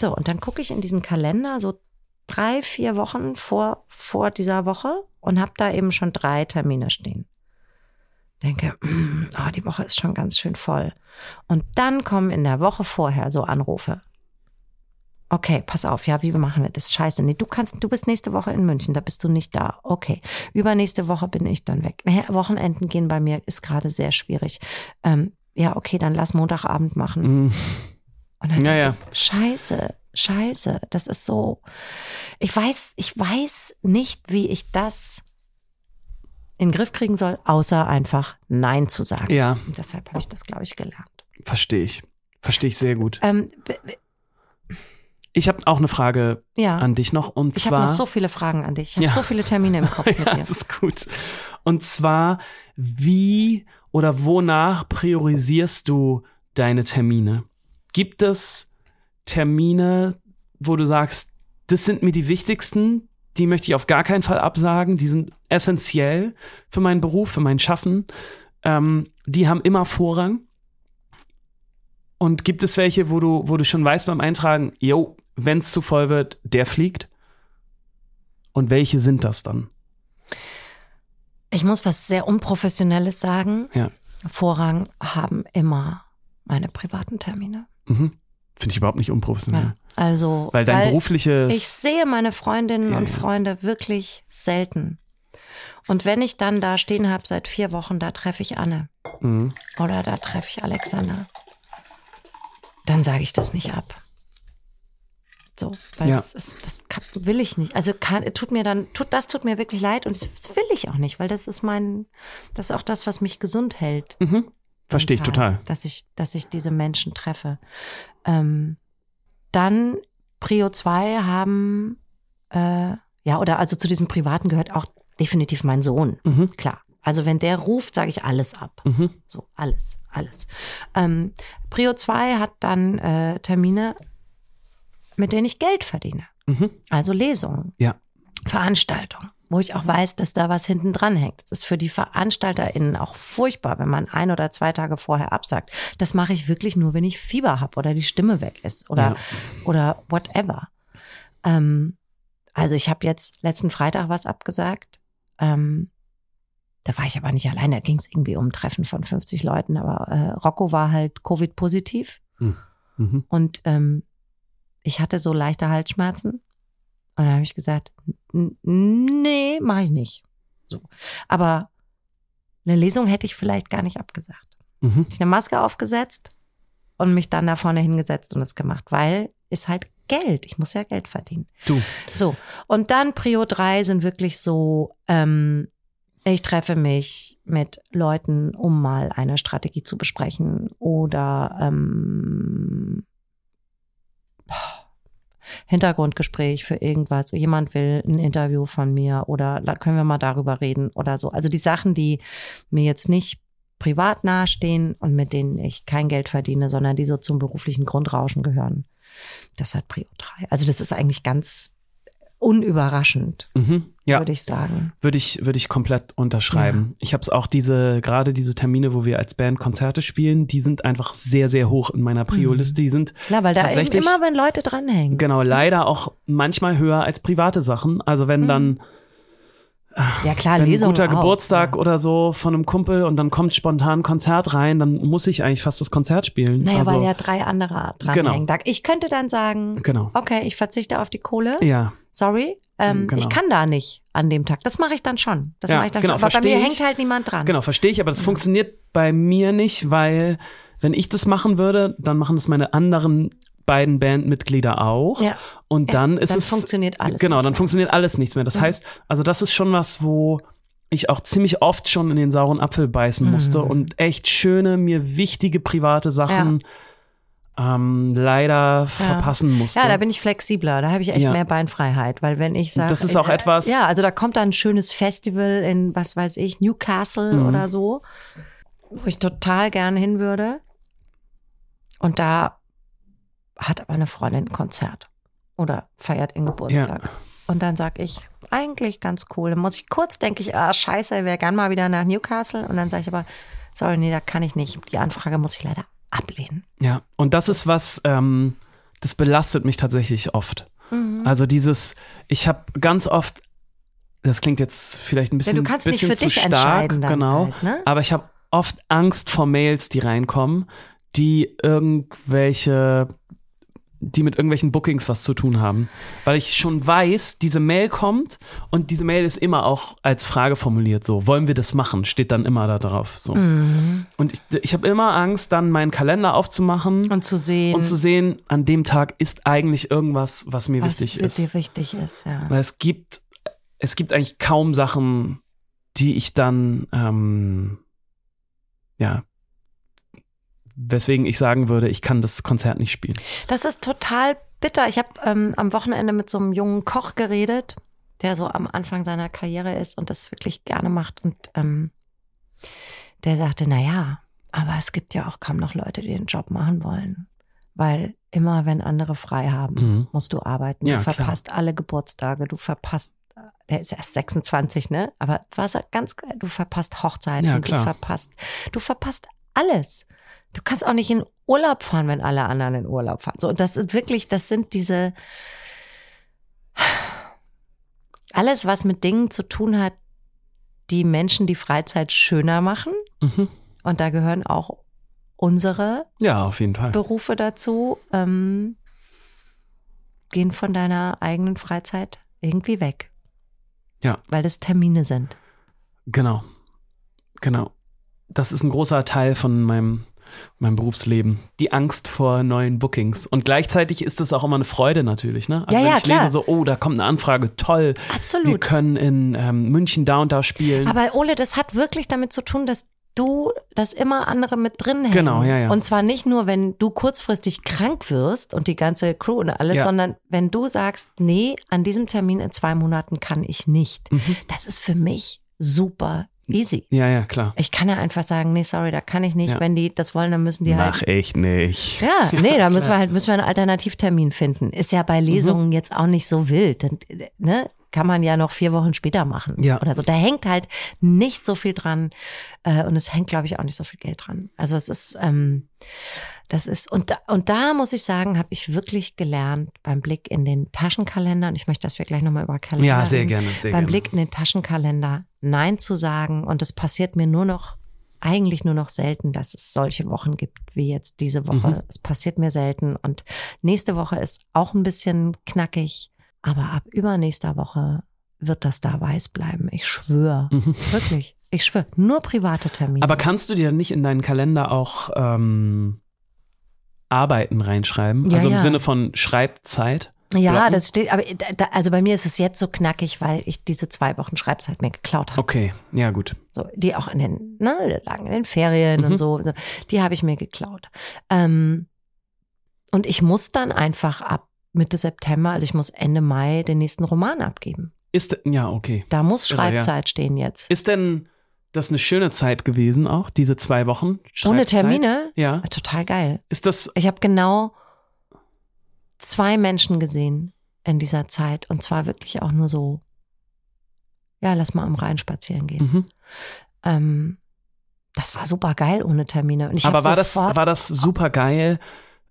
So, und dann gucke ich in diesen Kalender so drei, vier Wochen vor, vor dieser Woche und habe da eben schon drei Termine stehen. Denke, mm, oh, die Woche ist schon ganz schön voll. Und dann kommen in der Woche vorher so Anrufe Okay, pass auf, ja, wie machen wir das? Scheiße. Nee, du kannst, du bist nächste Woche in München, da bist du nicht da. Okay. Übernächste Woche bin ich dann weg. Naja, Wochenenden gehen bei mir ist gerade sehr schwierig. Ähm, ja, okay, dann lass Montagabend machen. Mm. Und dann ja, ja. Scheiße, scheiße. Das ist so. Ich weiß, ich weiß nicht, wie ich das in den Griff kriegen soll, außer einfach Nein zu sagen. Ja. Und deshalb habe ich das, glaube ich, gelernt. Verstehe ich. Verstehe ich sehr gut. Ähm, ich habe auch eine Frage ja. an dich noch. Und ich habe noch so viele Fragen an dich. Ich habe ja. so viele Termine im Kopf mit ja, dir. Das ist gut. Und zwar, wie oder wonach priorisierst du deine Termine? Gibt es Termine, wo du sagst, das sind mir die wichtigsten, die möchte ich auf gar keinen Fall absagen, die sind essentiell für meinen Beruf, für mein Schaffen, ähm, die haben immer Vorrang. Und gibt es welche, wo du, wo du schon weißt beim Eintragen, yo, wenn es zu voll wird, der fliegt? Und welche sind das dann? Ich muss was sehr Unprofessionelles sagen. Ja. Vorrang haben immer meine privaten Termine. Mhm. Finde ich überhaupt nicht unprofessionell. Ja, also, weil dein weil berufliches. Ich sehe meine Freundinnen ja, und Freunde wirklich selten. Und wenn ich dann da stehen habe seit vier Wochen, da treffe ich Anne. Mhm. Oder da treffe ich Alexander. Dann sage ich das nicht ab. So, weil ja. das, ist, das will ich nicht. Also kann, tut mir dann, tut, das tut mir wirklich leid und das will ich auch nicht, weil das ist mein, das ist auch das, was mich gesund hält. Mhm. Verstehe ich total. Dass ich, dass ich diese Menschen treffe. Ähm, dann Prio 2 haben, äh, ja, oder also zu diesem Privaten gehört auch definitiv mein Sohn. Mhm. Klar. Also wenn der ruft, sage ich alles ab. Mhm. So, alles, alles. Ähm, Prio 2 hat dann äh, Termine mit denen ich Geld verdiene. Mhm. Also Lesungen, ja. Veranstaltungen, wo ich auch weiß, dass da was hinten dran hängt. Das ist für die VeranstalterInnen auch furchtbar, wenn man ein oder zwei Tage vorher absagt. Das mache ich wirklich nur, wenn ich Fieber habe oder die Stimme weg ist oder, ja. oder whatever. Ähm, also ich habe jetzt letzten Freitag was abgesagt. Ähm, da war ich aber nicht allein. Da ging es irgendwie um ein Treffen von 50 Leuten. Aber äh, Rocco war halt Covid-positiv. Hm. Mhm. Und ähm, ich hatte so leichte Halsschmerzen. Und dann habe ich gesagt, nee, mache ich nicht. So. Aber eine Lesung hätte ich vielleicht gar nicht abgesagt. Mhm. Ich eine Maske aufgesetzt und mich dann da vorne hingesetzt und es gemacht, weil ist halt Geld. Ich muss ja Geld verdienen. Du. So. Und dann Prio 3 sind wirklich so, ähm, ich treffe mich mit Leuten, um mal eine Strategie zu besprechen oder ähm, Hintergrundgespräch für irgendwas. Jemand will ein Interview von mir oder können wir mal darüber reden oder so. Also die Sachen, die mir jetzt nicht privat nahestehen und mit denen ich kein Geld verdiene, sondern die so zum beruflichen Grundrauschen gehören. Das hat Prio 3. Also das ist eigentlich ganz unüberraschend, mhm, ja. würde ich sagen. Würde ich, würde ich komplett unterschreiben. Ja. Ich habe es auch diese, gerade diese Termine, wo wir als Band Konzerte spielen, die sind einfach sehr, sehr hoch in meiner Prio-Liste. Die sind Klar, weil da tatsächlich, immer, wenn Leute dranhängen. Genau, leider auch manchmal höher als private Sachen. Also wenn mhm. dann ja klar, wenn Lesungen ein guter auch, Geburtstag ja. oder so von einem Kumpel und dann kommt spontan ein Konzert rein, dann muss ich eigentlich fast das Konzert spielen. Naja, also, weil ja drei andere dranhängen. Genau. Ich könnte dann sagen, Genau. okay, ich verzichte auf die Kohle. Ja, Sorry, ähm, Genau. ich kann da nicht an dem Tag. Das mache ich dann schon. Das Ja, mache ich dann genau, schon. Aber bei mir ich. hängt halt niemand dran. genau, verstehe ich, aber das funktioniert bei mir nicht, weil wenn ich das machen würde, dann machen das meine anderen beiden Bandmitglieder auch. Ja. Und dann ist dann es. funktioniert alles Genau, dann mehr. funktioniert alles nichts mehr. Das Mhm. heißt, also das ist schon was, wo ich auch ziemlich oft schon in den sauren Apfel beißen musste Mhm. und echt schöne, mir wichtige private Sachen ähm, leider verpassen musste. Ja, da bin ich flexibler. Da habe ich echt Ja. mehr Beinfreiheit, weil wenn ich sage, Das ist auch etwas- Ja, also da kommt dann ein schönes Festival in was weiß ich Newcastle Mhm. oder so, wo ich total gerne hin würde. Und da hat aber eine Freundin ein Konzert oder feiert ihren Geburtstag. Und dann sag ich, eigentlich ganz cool. Dann muss ich kurz denke ich, ah scheiße, ich wäre gern mal wieder nach Newcastle. Und dann sage ich aber, sorry, nee, da kann ich nicht. Die Anfrage muss ich leider ablehnen. Ja, und das ist was, ähm, das belastet mich tatsächlich oft. Mhm. Also dieses, ich habe ganz oft, das klingt jetzt vielleicht ein bisschen, Ja, du kannst nicht bisschen für zu dich stark, entscheiden dann genau, halt, ne? aber ich habe oft Angst vor Mails, die reinkommen, die irgendwelche die mit irgendwelchen Bookings was zu tun haben. Weil ich schon weiß, diese Mail kommt und diese Mail ist immer auch als Frage formuliert. So, wollen wir das machen? Steht dann immer da drauf. So. Mhm. Und ich, ich habe immer Angst, dann meinen Kalender aufzumachen Und zu sehen, und zu sehen, an dem Tag ist eigentlich irgendwas, was mir was wichtig ist. dir wichtig ist. Ja. Weil es gibt, es gibt eigentlich kaum Sachen, die ich dann, ähm, ja, weswegen ich sagen würde, ich kann das Konzert nicht spielen. Das ist total bitter. Ich habe ähm, am Wochenende mit so einem jungen Koch geredet, der so am Anfang seiner Karriere ist und das wirklich gerne macht. Und ähm, der sagte, na ja, aber es gibt ja auch kaum noch Leute, die den Job machen wollen. Weil immer, wenn andere frei haben, Mhm. musst du arbeiten. Ja, du klar. verpasst alle Geburtstage, du verpasst, der ist erst 26, ne? Aber was er ganz, du verpasst Hochzeiten, Ja, du klar. verpasst, du verpasst alles. Du kannst auch nicht in Urlaub fahren, wenn alle anderen in Urlaub fahren. So, und das sind wirklich, das sind diese, alles, was mit Dingen zu tun hat, die Menschen die Freizeit schöner machen. Mhm. Und da gehören auch unsere Ja, auf jeden Fall. Berufe dazu, ähm, gehen von deiner eigenen Freizeit irgendwie weg. Ja. Weil das Termine sind. Genau. Genau. Das ist ein großer Teil von meinem, meinem Berufsleben. Die Angst vor neuen Bookings. Und gleichzeitig ist es auch immer eine Freude natürlich, ne? Also Ja, ja, ich klar. lese so, oh, da kommt eine Anfrage, toll. Wir Absolut. können in ähm, München da und da spielen. Aber Ole, das hat wirklich damit zu tun, dass du, dass immer andere mit drin hängen. Genau, ja, ja. Und zwar nicht nur, wenn du kurzfristig krank wirst und die ganze Crew und alles, Ja. sondern wenn du sagst, nee, an diesem Termin in zwei Monaten kann ich nicht. Mhm. Das ist für mich super easy. Ja, ja, klar. Ich kann ja einfach sagen, nee, sorry, da kann ich nicht. Ja. Wenn die das wollen, dann müssen die halt Mach ich nicht. Ja, nee, da müssen wir halt müssen wir einen Alternativtermin finden. Ist ja bei Lesungen Mhm. jetzt auch nicht so wild. Ne? Kann man ja noch vier Wochen später machen. Ja. Oder so. Da hängt halt nicht so viel dran. Äh, und es hängt, glaube ich, auch nicht so viel Geld dran. Also es ist, ähm, das ist, und da, und da muss ich sagen, habe ich wirklich gelernt beim Blick in den Taschenkalender, und ich möchte, dass wir gleich nochmal über Kalender Ja, sehr gerne, sehr beim gerne. Blick in den Taschenkalender Nein zu sagen. Und es passiert mir nur noch, eigentlich nur noch selten, dass es solche Wochen gibt wie jetzt diese Woche. Mhm. Es passiert mir selten. Und nächste Woche ist auch ein bisschen knackig. Aber ab übernächster Woche wird das da weiß bleiben. Ich schwöre. Mhm. Wirklich. Ich schwöre. Nur private Termine. Aber kannst du dir nicht in deinen Kalender auch ähm, Arbeiten reinschreiben? Ja, also im ja. Sinne von Schreibzeit? ja, blocken? das steht, aber da, also bei mir ist es jetzt so knackig, weil ich diese zwei Wochen Schreibzeit mir geklaut habe. Okay, ja gut. So, die auch in den, ne, lagen in den Ferien Mhm. und so, so, die habe ich mir geklaut. Ähm, und ich muss dann einfach ab Mitte September, also ich muss Ende Mai den nächsten Roman abgeben. Ist ja okay. Da muss Irre, ja. Schreibzeit stehen jetzt. Ist denn das eine schöne Zeit gewesen auch, diese zwei Wochen? Ohne Schreibzeit? Termine? Ja. Total geil. Ist das, Ich habe genau zwei Menschen gesehen in dieser Zeit und zwar wirklich auch nur so, ja, lass mal am Rhein spazieren gehen. mhm. Ähm, das war super geil ohne Termine. Und ich aber war das, war das super geil,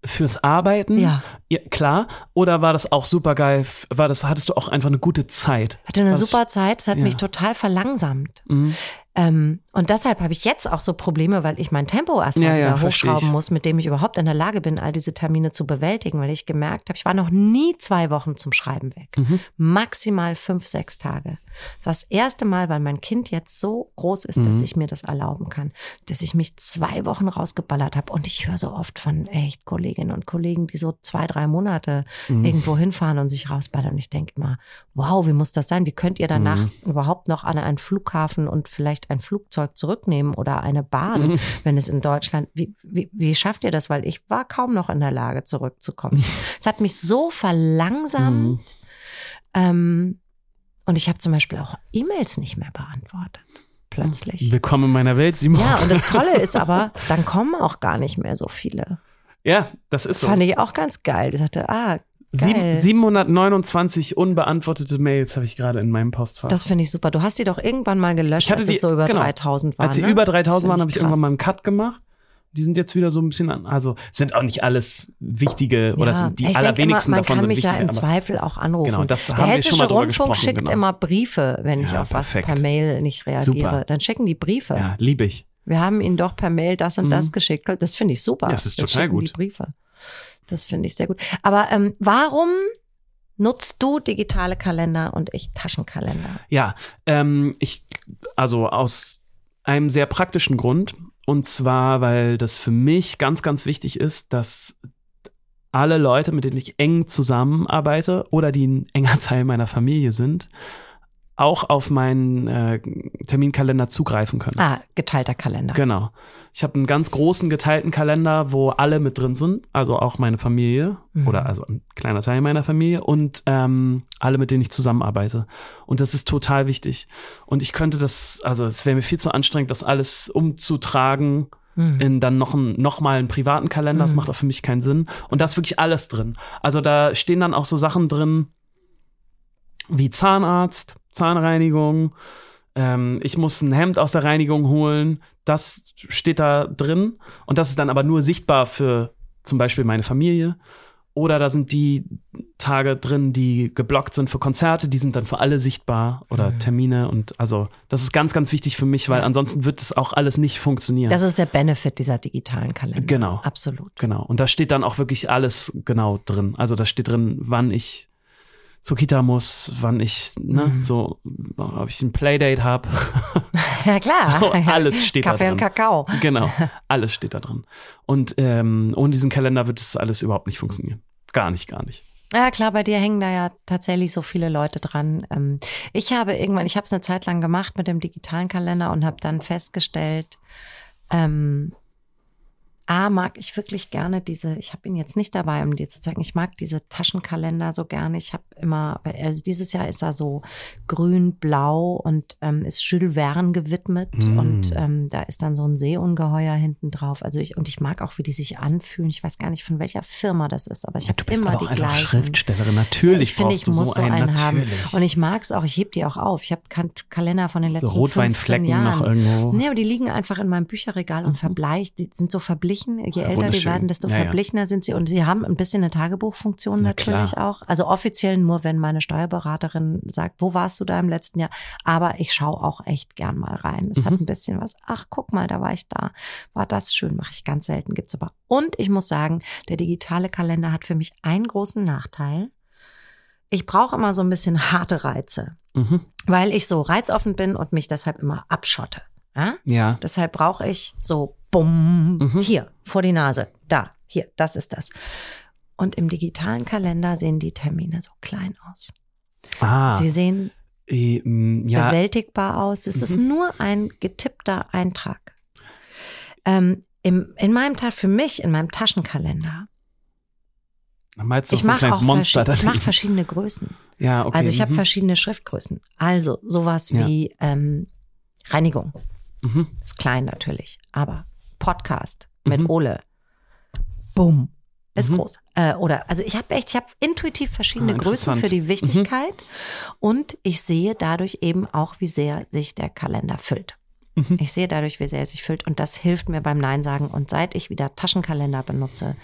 fürs Arbeiten? Ja. ja. Klar. Oder war das auch super geil? War das, hattest du auch einfach eine gute Zeit? Hatte eine Was, super Zeit. Es hat ja. mich total verlangsamt. Mhm. Ähm, und deshalb habe ich jetzt auch so Probleme, weil ich mein Tempo erstmal Ja, ja, wieder versteh hochschrauben muss, mit dem ich überhaupt in der Lage bin, all diese Termine zu bewältigen, weil ich gemerkt habe, ich war noch nie zwei Wochen zum Schreiben weg. Mhm. Maximal fünf, sechs Tage. Das war das erste Mal, weil mein Kind jetzt so groß ist, dass Mhm. ich mir das erlauben kann, dass ich mich zwei Wochen rausgeballert habe. Und ich höre so oft von echt Kolleginnen und Kollegen, die so zwei, drei Monate Mhm. irgendwo hinfahren und sich rausballern. Und ich denke immer, wow, wie muss das sein? Wie könnt ihr danach Mhm. überhaupt noch an einen Flughafen und vielleicht ein Flugzeug zurücknehmen oder eine Bahn, Mhm. wenn es in Deutschland, wie, wie, wie schafft ihr das? Weil ich war kaum noch in der Lage, zurückzukommen. es hat mich so verlangsamt. Mhm. Ähm, und ich habe zum Beispiel auch E-Mails nicht mehr beantwortet. Plötzlich. Willkommen in meiner Welt, Simon. Ja, und das Tolle ist aber, dann kommen auch gar nicht mehr so viele. Ja, das ist so. Fand ich auch ganz geil. Ich dachte, ah, geil. 729 unbeantwortete Mails habe ich gerade in meinem Postfach. Das finde ich super. Du hast die doch irgendwann mal gelöscht, Ich hatte als die- es so über genau. 3000 waren. Als sie ne? über Das 3000 find waren, habe ich irgendwann mal einen Cut gemacht. Die sind jetzt wieder so ein bisschen an, also sind auch nicht alles wichtige oder sind die ich allerwenigsten immer, man davon kann mich wichtige. ja im Zweifel auch anrufen. Genau, das Der haben wir schon Hessische mal Rundfunk schickt genau. immer Briefe, wenn ich Ja, auf was perfekt. per Mail nicht reagiere. Super. Dann schicken die Briefe. ja, liebe ich. Wir haben ihnen doch per Mail das und das geschickt. Das finde ich super. Mhm. Das ist total schicken gut. Die Briefe. Das finde ich sehr gut. Aber ähm, warum nutzt du digitale Kalender und ich Taschenkalender? Ja, ähm, ich, also aus einem sehr praktischen Grund. Und zwar, weil das für mich ganz, ganz wichtig ist, dass alle Leute, mit denen ich eng zusammenarbeite oder die ein enger Teil meiner Familie sind, auch auf meinen äh, Terminkalender zugreifen können. Ah, geteilter Kalender. Genau. Ich habe einen ganz großen geteilten Kalender, wo alle mit drin sind, also auch meine Familie Mhm. oder also ein kleiner Teil meiner Familie und ähm, alle, mit denen ich zusammenarbeite. Und das ist total wichtig. Und ich könnte das, also es wäre mir viel zu anstrengend, das alles umzutragen Mhm. in dann noch, ein, noch mal einen privaten Kalender. Das Mhm. macht auch für mich keinen Sinn. Und da ist wirklich alles drin. Also da stehen dann auch so Sachen drin wie Zahnarzt, Zahnreinigung. Ähm, ich muss ein Hemd aus der Reinigung holen. Das steht da drin. Und das ist dann aber nur sichtbar für zum Beispiel meine Familie. Oder da sind die Tage drin, die geblockt sind für Konzerte, die sind dann für alle sichtbar oder Mhm. Termine. Und also das ist ganz, ganz wichtig für mich, weil ansonsten wird es auch alles nicht funktionieren. Das ist der Benefit dieser digitalen Kalender. Genau. Absolut. Genau. Und da steht dann auch wirklich alles genau drin. Also da steht drin, wann ich zur Kita muss, wann ich, ne, Mhm. so, ob ich ein Playdate habe. Ja, klar. So, alles steht Kaffee da drin. und Kakao. Genau, alles steht da drin. Und ähm, ohne diesen Kalender wird das alles überhaupt nicht funktionieren. Gar nicht, gar nicht. Ja, klar, bei dir hängen da ja tatsächlich so viele Leute dran. Ähm, Ich habe irgendwann, ich habe es eine Zeit lang gemacht mit dem digitalen Kalender und habe dann festgestellt, ähm, A, mag ich wirklich gerne diese, ich habe ihn jetzt nicht dabei, um dir zu zeigen, ich mag diese Taschenkalender so gerne. Ich habe immer, also dieses Jahr ist er so grün, blau und ähm, ist Jules Verne gewidmet Mm. und ähm, da ist dann so ein Seeungeheuer hinten drauf. Also ich, und ich mag auch, wie die sich anfühlen. Ich weiß gar nicht, von welcher Firma das ist, aber ich habe immer die gleichen. Schriftstellerin. Natürlich ich finde, ich muss so einen, einen, haben. Und ich mag es auch, ich heb die auch auf. Ich habe Kalender von den letzten so 15 Rotweinflecken Jahren. noch irgendwo. Nee, aber die liegen einfach in meinem Bücherregal und verbleicht. Die sind so verblichen. Je älter die werden, desto Ja, ja. verblichener sind sie. Und sie haben ein bisschen eine Tagebuchfunktion Na natürlich auch. Also offiziell nur, wenn meine Steuerberaterin sagt, wo warst du da im letzten Jahr? Aber ich schaue auch echt gern mal rein. Es hat Mhm. ein bisschen was. Ach, guck mal, da war ich da. War das schön? Mache ich ganz selten, gibt's aber. Und ich muss sagen, der digitale Kalender hat für mich einen großen Nachteil. Ich brauche immer so ein bisschen harte Reize, Mhm. weil ich so reizoffen bin und mich deshalb immer abschotte. Ja? Ja. Deshalb brauche ich so bumm, Mhm. hier, vor die Nase, da, hier, das ist das. Und im digitalen Kalender sehen die Termine so klein aus. Ah. Sie sehen äh, mm, ja. bewältigbar aus. Es ist Mhm. nur ein getippter Eintrag. Ähm, im, in meinem Tag, für mich, in meinem Taschenkalender, Meinst du ich mache kleines auch Monster ich drin? verschiedene Größen. Ja, okay. Also ich habe mhm. verschiedene Schriftgrößen. Also sowas Ja. wie ähm, Reinigung. Mhm. Ist klein natürlich, aber Podcast mit Mhm. Ole. Bumm. Ist Mhm. groß. Äh, oder also ich habe echt, ich habe intuitiv verschiedene Ah, Größen für die Wichtigkeit und ich sehe dadurch eben auch, wie sehr sich der Kalender füllt. Mhm. Ich sehe dadurch, wie sehr er sich füllt und das hilft mir beim Nein sagen. Und seit ich wieder Taschenkalender benutze,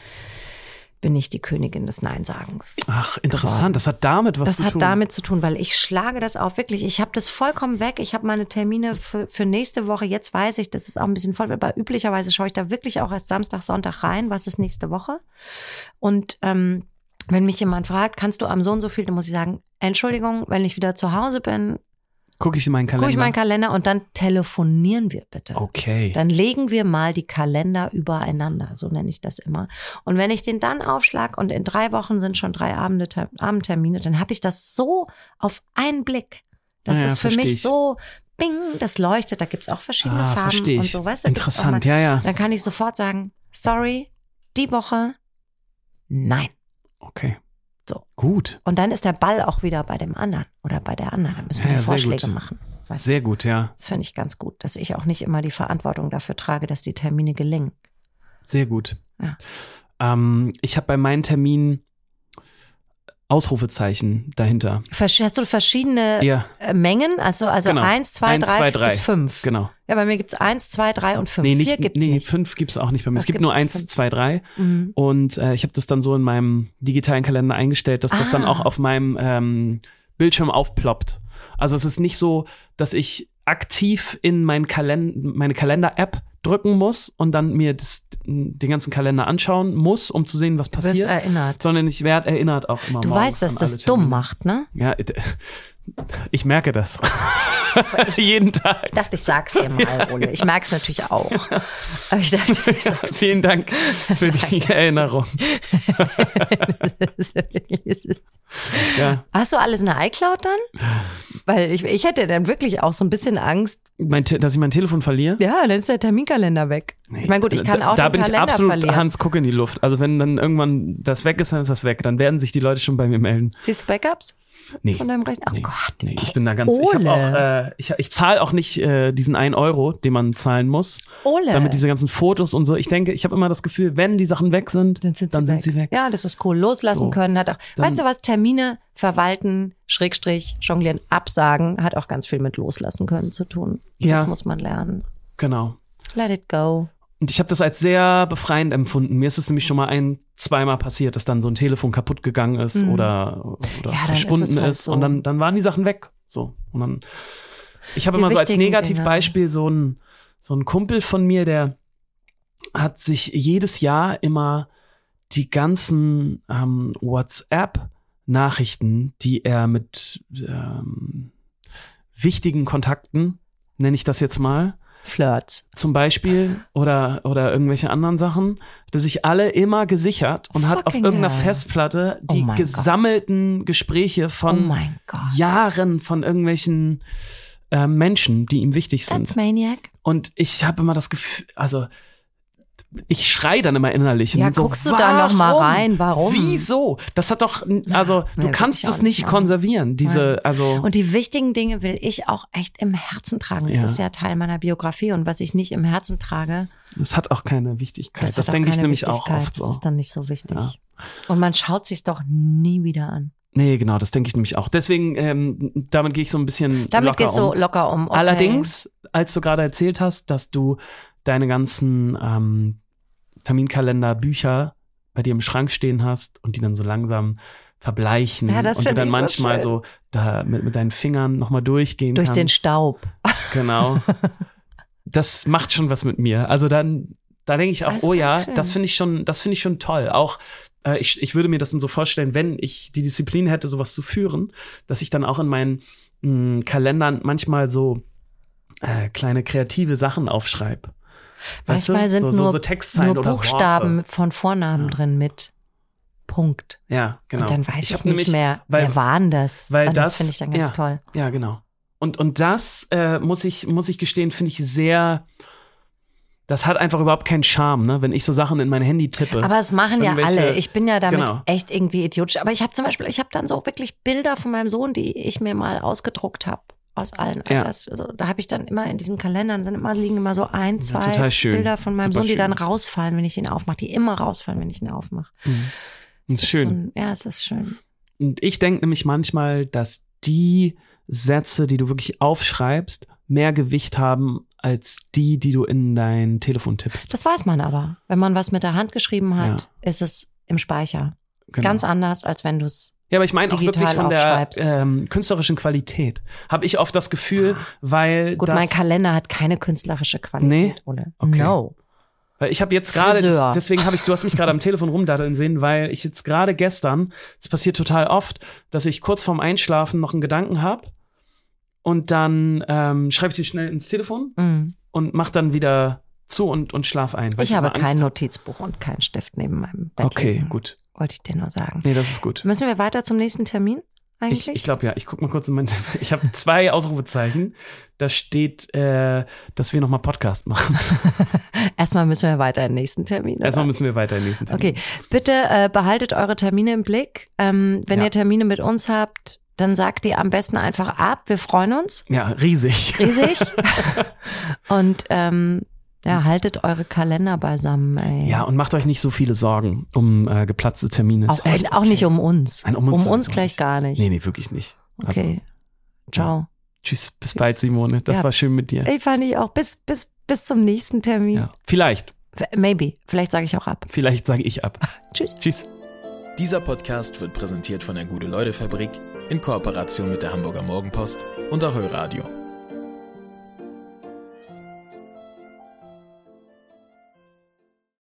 bin ich die Königin des Neinsagens. Ach, interessant. Geworden. Das hat damit was das zu tun. Das hat damit zu tun, weil ich schlage das auf. Wirklich, ich habe das vollkommen weg. Ich habe meine Termine für, für nächste Woche. Jetzt weiß ich, das ist auch ein bisschen voll. Aber üblicherweise schaue ich da wirklich auch erst Samstag, Sonntag rein. Was ist nächste Woche? Und ähm, wenn mich jemand fragt, kannst du am so und so viel, dann muss ich sagen, Entschuldigung, wenn ich wieder zu Hause bin, Gucke ich in meinen Kalender. Gucke ich meinen Kalender und dann telefonieren wir bitte. Okay. Dann legen wir mal die Kalender übereinander, so nenne ich das immer. Und wenn ich den dann aufschlag und in drei Wochen sind schon drei Abende, Abendtermine, dann habe ich das so auf einen Blick. Das ja, ist für mich ich. so, bing, das leuchtet. Da gibt's auch verschiedene ah, Farben und so, weißt du? Interessant, ja, ja. Dann kann ich sofort sagen, sorry, die Woche, nein. Okay. So. Gut. Und dann ist der Ball auch wieder bei dem anderen oder bei der anderen. Da müssen ja, die Vorschläge machen. sehr gut, ja. Das finde ich ganz gut, dass ich auch nicht immer die Verantwortung dafür trage, dass die Termine gelingen. Sehr gut. Ja. Ähm, ich habe bei meinen Terminen Ausrufezeichen dahinter. Hast du verschiedene ja. Äh, Mengen? Also, also genau. 1, 2, 3 bis 5. Genau. Ja, bei mir gibt es 1, 2, 3 und 5. Nee, nicht, Vier gibt's nee, nicht. 5 gibt es auch nicht bei mir. Was es gibt, nur 1, 2, 3. Mhm. Und äh, ich habe das dann so in meinem digitalen Kalender eingestellt, dass ah. das dann ah. auch auf meinem ähm, Bildschirm aufploppt. Also es ist nicht so, dass ich aktiv in mein Kalend meine Kalender-App drücken muss und dann mir das, den ganzen Kalender anschauen muss, um zu sehen, was passiert. Du wirst erinnert. Sondern ich werde erinnert auch immer. Du weißt, dass das dumm macht, ne? Ja, ich merke das. Jeden Tag. Ich dachte, ich sag's dir mal, Ole. Ich merke es natürlich auch. Aber ich dachte, ich ja, vielen Dank für die Erinnerung. ja. Hast du alles in der iCloud dann? Weil ich, ich hätte dann wirklich auch so ein bisschen Angst. Mein, dass ich mein Telefon verliere? Ja, dann ist der Terminkalender weg. Nee, ich meine, gut, ich kann auch da, den Da bin ich absolut verlieren. Hans Guck in die Luft. Also wenn dann irgendwann das weg ist, dann ist das weg. Dann werden sich die Leute schon bei mir melden. Siehst du Backups? Nee. Von deinem Rechner? Oh nee, Gott. Nee, ich bin da ganz, Ole. ich auch, äh, ich, ich zahle auch nicht äh, diesen einen Euro, den man zahlen muss. Ole. Damit diese ganzen Fotos und so. Ich denke, ich habe immer das Gefühl, wenn die Sachen weg sind, dann sind sie, dann weg. Sind sie weg. Ja, das ist cool. Loslassen so. können hat auch, weißt du was, Termine verwalten, Schrägstrich, jonglieren, absagen, hat auch ganz viel mit loslassen können zu tun. Ja. Das muss man lernen. Genau. Let it go. Und ich habe das als sehr befreiend empfunden. Mir ist es nämlich schon mal ein, zweimal passiert, dass dann so ein Telefon kaputt gegangen ist mhm. oder, oder ja, verschwunden ist, halt ist. So. Und dann, dann waren die Sachen weg. So. Und dann. Ich habe immer so als Negativbeispiel so ein, so ein Kumpel von mir, der hat sich jedes Jahr immer die ganzen ähm, WhatsApp-Nachrichten, die er mit ähm, wichtigen Kontakten, nenne ich das jetzt mal, Flirts. Zum Beispiel oder, oder irgendwelche anderen Sachen, hat sich alle immer gesichert und Fucking hat auf irgendeiner hell. Festplatte die oh gesammelten Gott. Gespräche von oh Jahren von irgendwelchen äh, Menschen, die ihm wichtig sind. That's maniac. Und ich habe immer das Gefühl, also ich schrei dann immer innerlich. Ja, so, guckst du warum? da noch mal rein? Warum? Wieso? Das hat doch, also du nee, kannst es nicht machen. konservieren. Diese, Nein. also. Und die wichtigen Dinge will ich auch echt im Herzen tragen. Das ja. ist ja Teil meiner Biografie und was ich nicht im Herzen trage. Das hat auch keine Wichtigkeit. Das, das denke ich nämlich auch oft so. Das ist dann nicht so wichtig. Ja. Und man schaut sich doch nie wieder an. Nee, genau, das denke ich nämlich auch. Deswegen, ähm, damit gehe ich so ein bisschen damit locker gehst um. du locker um. Okay. Allerdings, als du gerade erzählt hast, dass du deine ganzen ähm, Terminkalender, Bücher bei dir im Schrank stehen hast und die dann so langsam verbleichen ja, und du dann manchmal so, so, da mit, mit deinen Fingern nochmal durchgehen Durch kannst. den Staub. Genau. das macht schon was mit mir. Also dann, da denke ich auch, das oh ja, schön. das finde ich schon, das finde ich schon toll. Auch äh, ich, ich würde mir das dann so vorstellen, wenn ich die Disziplin hätte, sowas zu führen, dass ich dann auch in meinen mh, Kalendern manchmal so äh, kleine kreative Sachen aufschreibe. Manchmal weißt sind so, nur, so, so nur Buchstaben von Vornamen ja. drin mit Punkt. Ja, genau. Und dann weiß ich, ich nicht nämlich, mehr, weil, wer waren das? Weil Und das, das finde ich dann ganz ja, toll. Ja, genau. Und, und das äh, muss ich, muss ich gestehen, finde ich sehr, das hat einfach überhaupt keinen Charme, ne? wenn ich so Sachen in mein Handy tippe. Aber es machen ja alle. Ich bin ja damit genau. echt irgendwie idiotisch. Aber ich habe zum Beispiel, ich habe dann so wirklich Bilder von meinem Sohn, die ich mir mal ausgedruckt habe aus allen Alters. Ja. Also, da habe ich dann immer in diesen Kalendern sind immer liegen immer so ein, zwei ja, Bilder von meinem Super Sohn, die dann rausfallen, wenn ich ihn aufmache, die immer rausfallen, wenn ich ihn aufmache. Mhm. Das ist schön. So ein, ja, es ist schön. Und ich denke nämlich manchmal, dass die Sätze, die du wirklich aufschreibst, mehr Gewicht haben als die, die du in dein Telefon tippst. Das weiß man aber. Wenn man was mit der Hand geschrieben hat, ja. ist es im Speicher. Genau. Ganz anders, als wenn du es ja, aber ich meine auch wirklich von der ähm, künstlerischen Qualität. Habe ich oft das Gefühl, ah. weil. Gut, mein Kalender hat keine künstlerische Qualität, nee? oder? Okay. No. Weil ich habe jetzt gerade, deswegen habe ich, du hast mich gerade am Telefon rumdaddeln sehen, weil ich jetzt gerade gestern, das passiert total oft, dass ich kurz vorm Einschlafen noch einen Gedanken habe und dann ähm, schreibe ich den schnell ins Telefon mm. und mach dann wieder zu und, und schlaf ein. ich, ich habe kein Notizbuch und keinen Stift neben meinem Bett. Okay, liegen. gut. Wollte ich dir nur sagen. Nee, das ist gut. Müssen wir weiter zum nächsten Termin? Eigentlich? Ich, ich glaube ja. Ich guck mal kurz in mein. Ich habe zwei Ausrufezeichen. Da steht, äh, dass wir nochmal Podcast machen. Erstmal müssen wir weiter in den nächsten Termin. Erstmal müssen wir weiter in den nächsten Termin. Okay, bitte äh, behaltet eure Termine im Blick. Ähm, wenn ja. ihr Termine mit uns habt, dann sagt die am besten einfach ab. Wir freuen uns. Ja, riesig. Riesig. Und ähm, ja, haltet eure Kalender beisammen. Ey. Ja, und macht euch nicht so viele Sorgen um äh, geplatzte Termine. Auch, echt auch okay. nicht um uns. Nein, um uns, um uns gleich nicht. gar nicht. Nee, nee, wirklich nicht. Also, okay. Ciao. Ja. Tschüss, bis Tschüss. bald, Simone. Das ja. war schön mit dir. Ich fand ich auch. Bis, bis, bis zum nächsten Termin. Ja. Vielleicht. Maybe. Vielleicht sage ich auch ab. Vielleicht sage ich ab. Tschüss. Tschüss. Dieser Podcast wird präsentiert von der Gute-Leute-Fabrik in Kooperation mit der Hamburger Morgenpost und Ahoi Radio.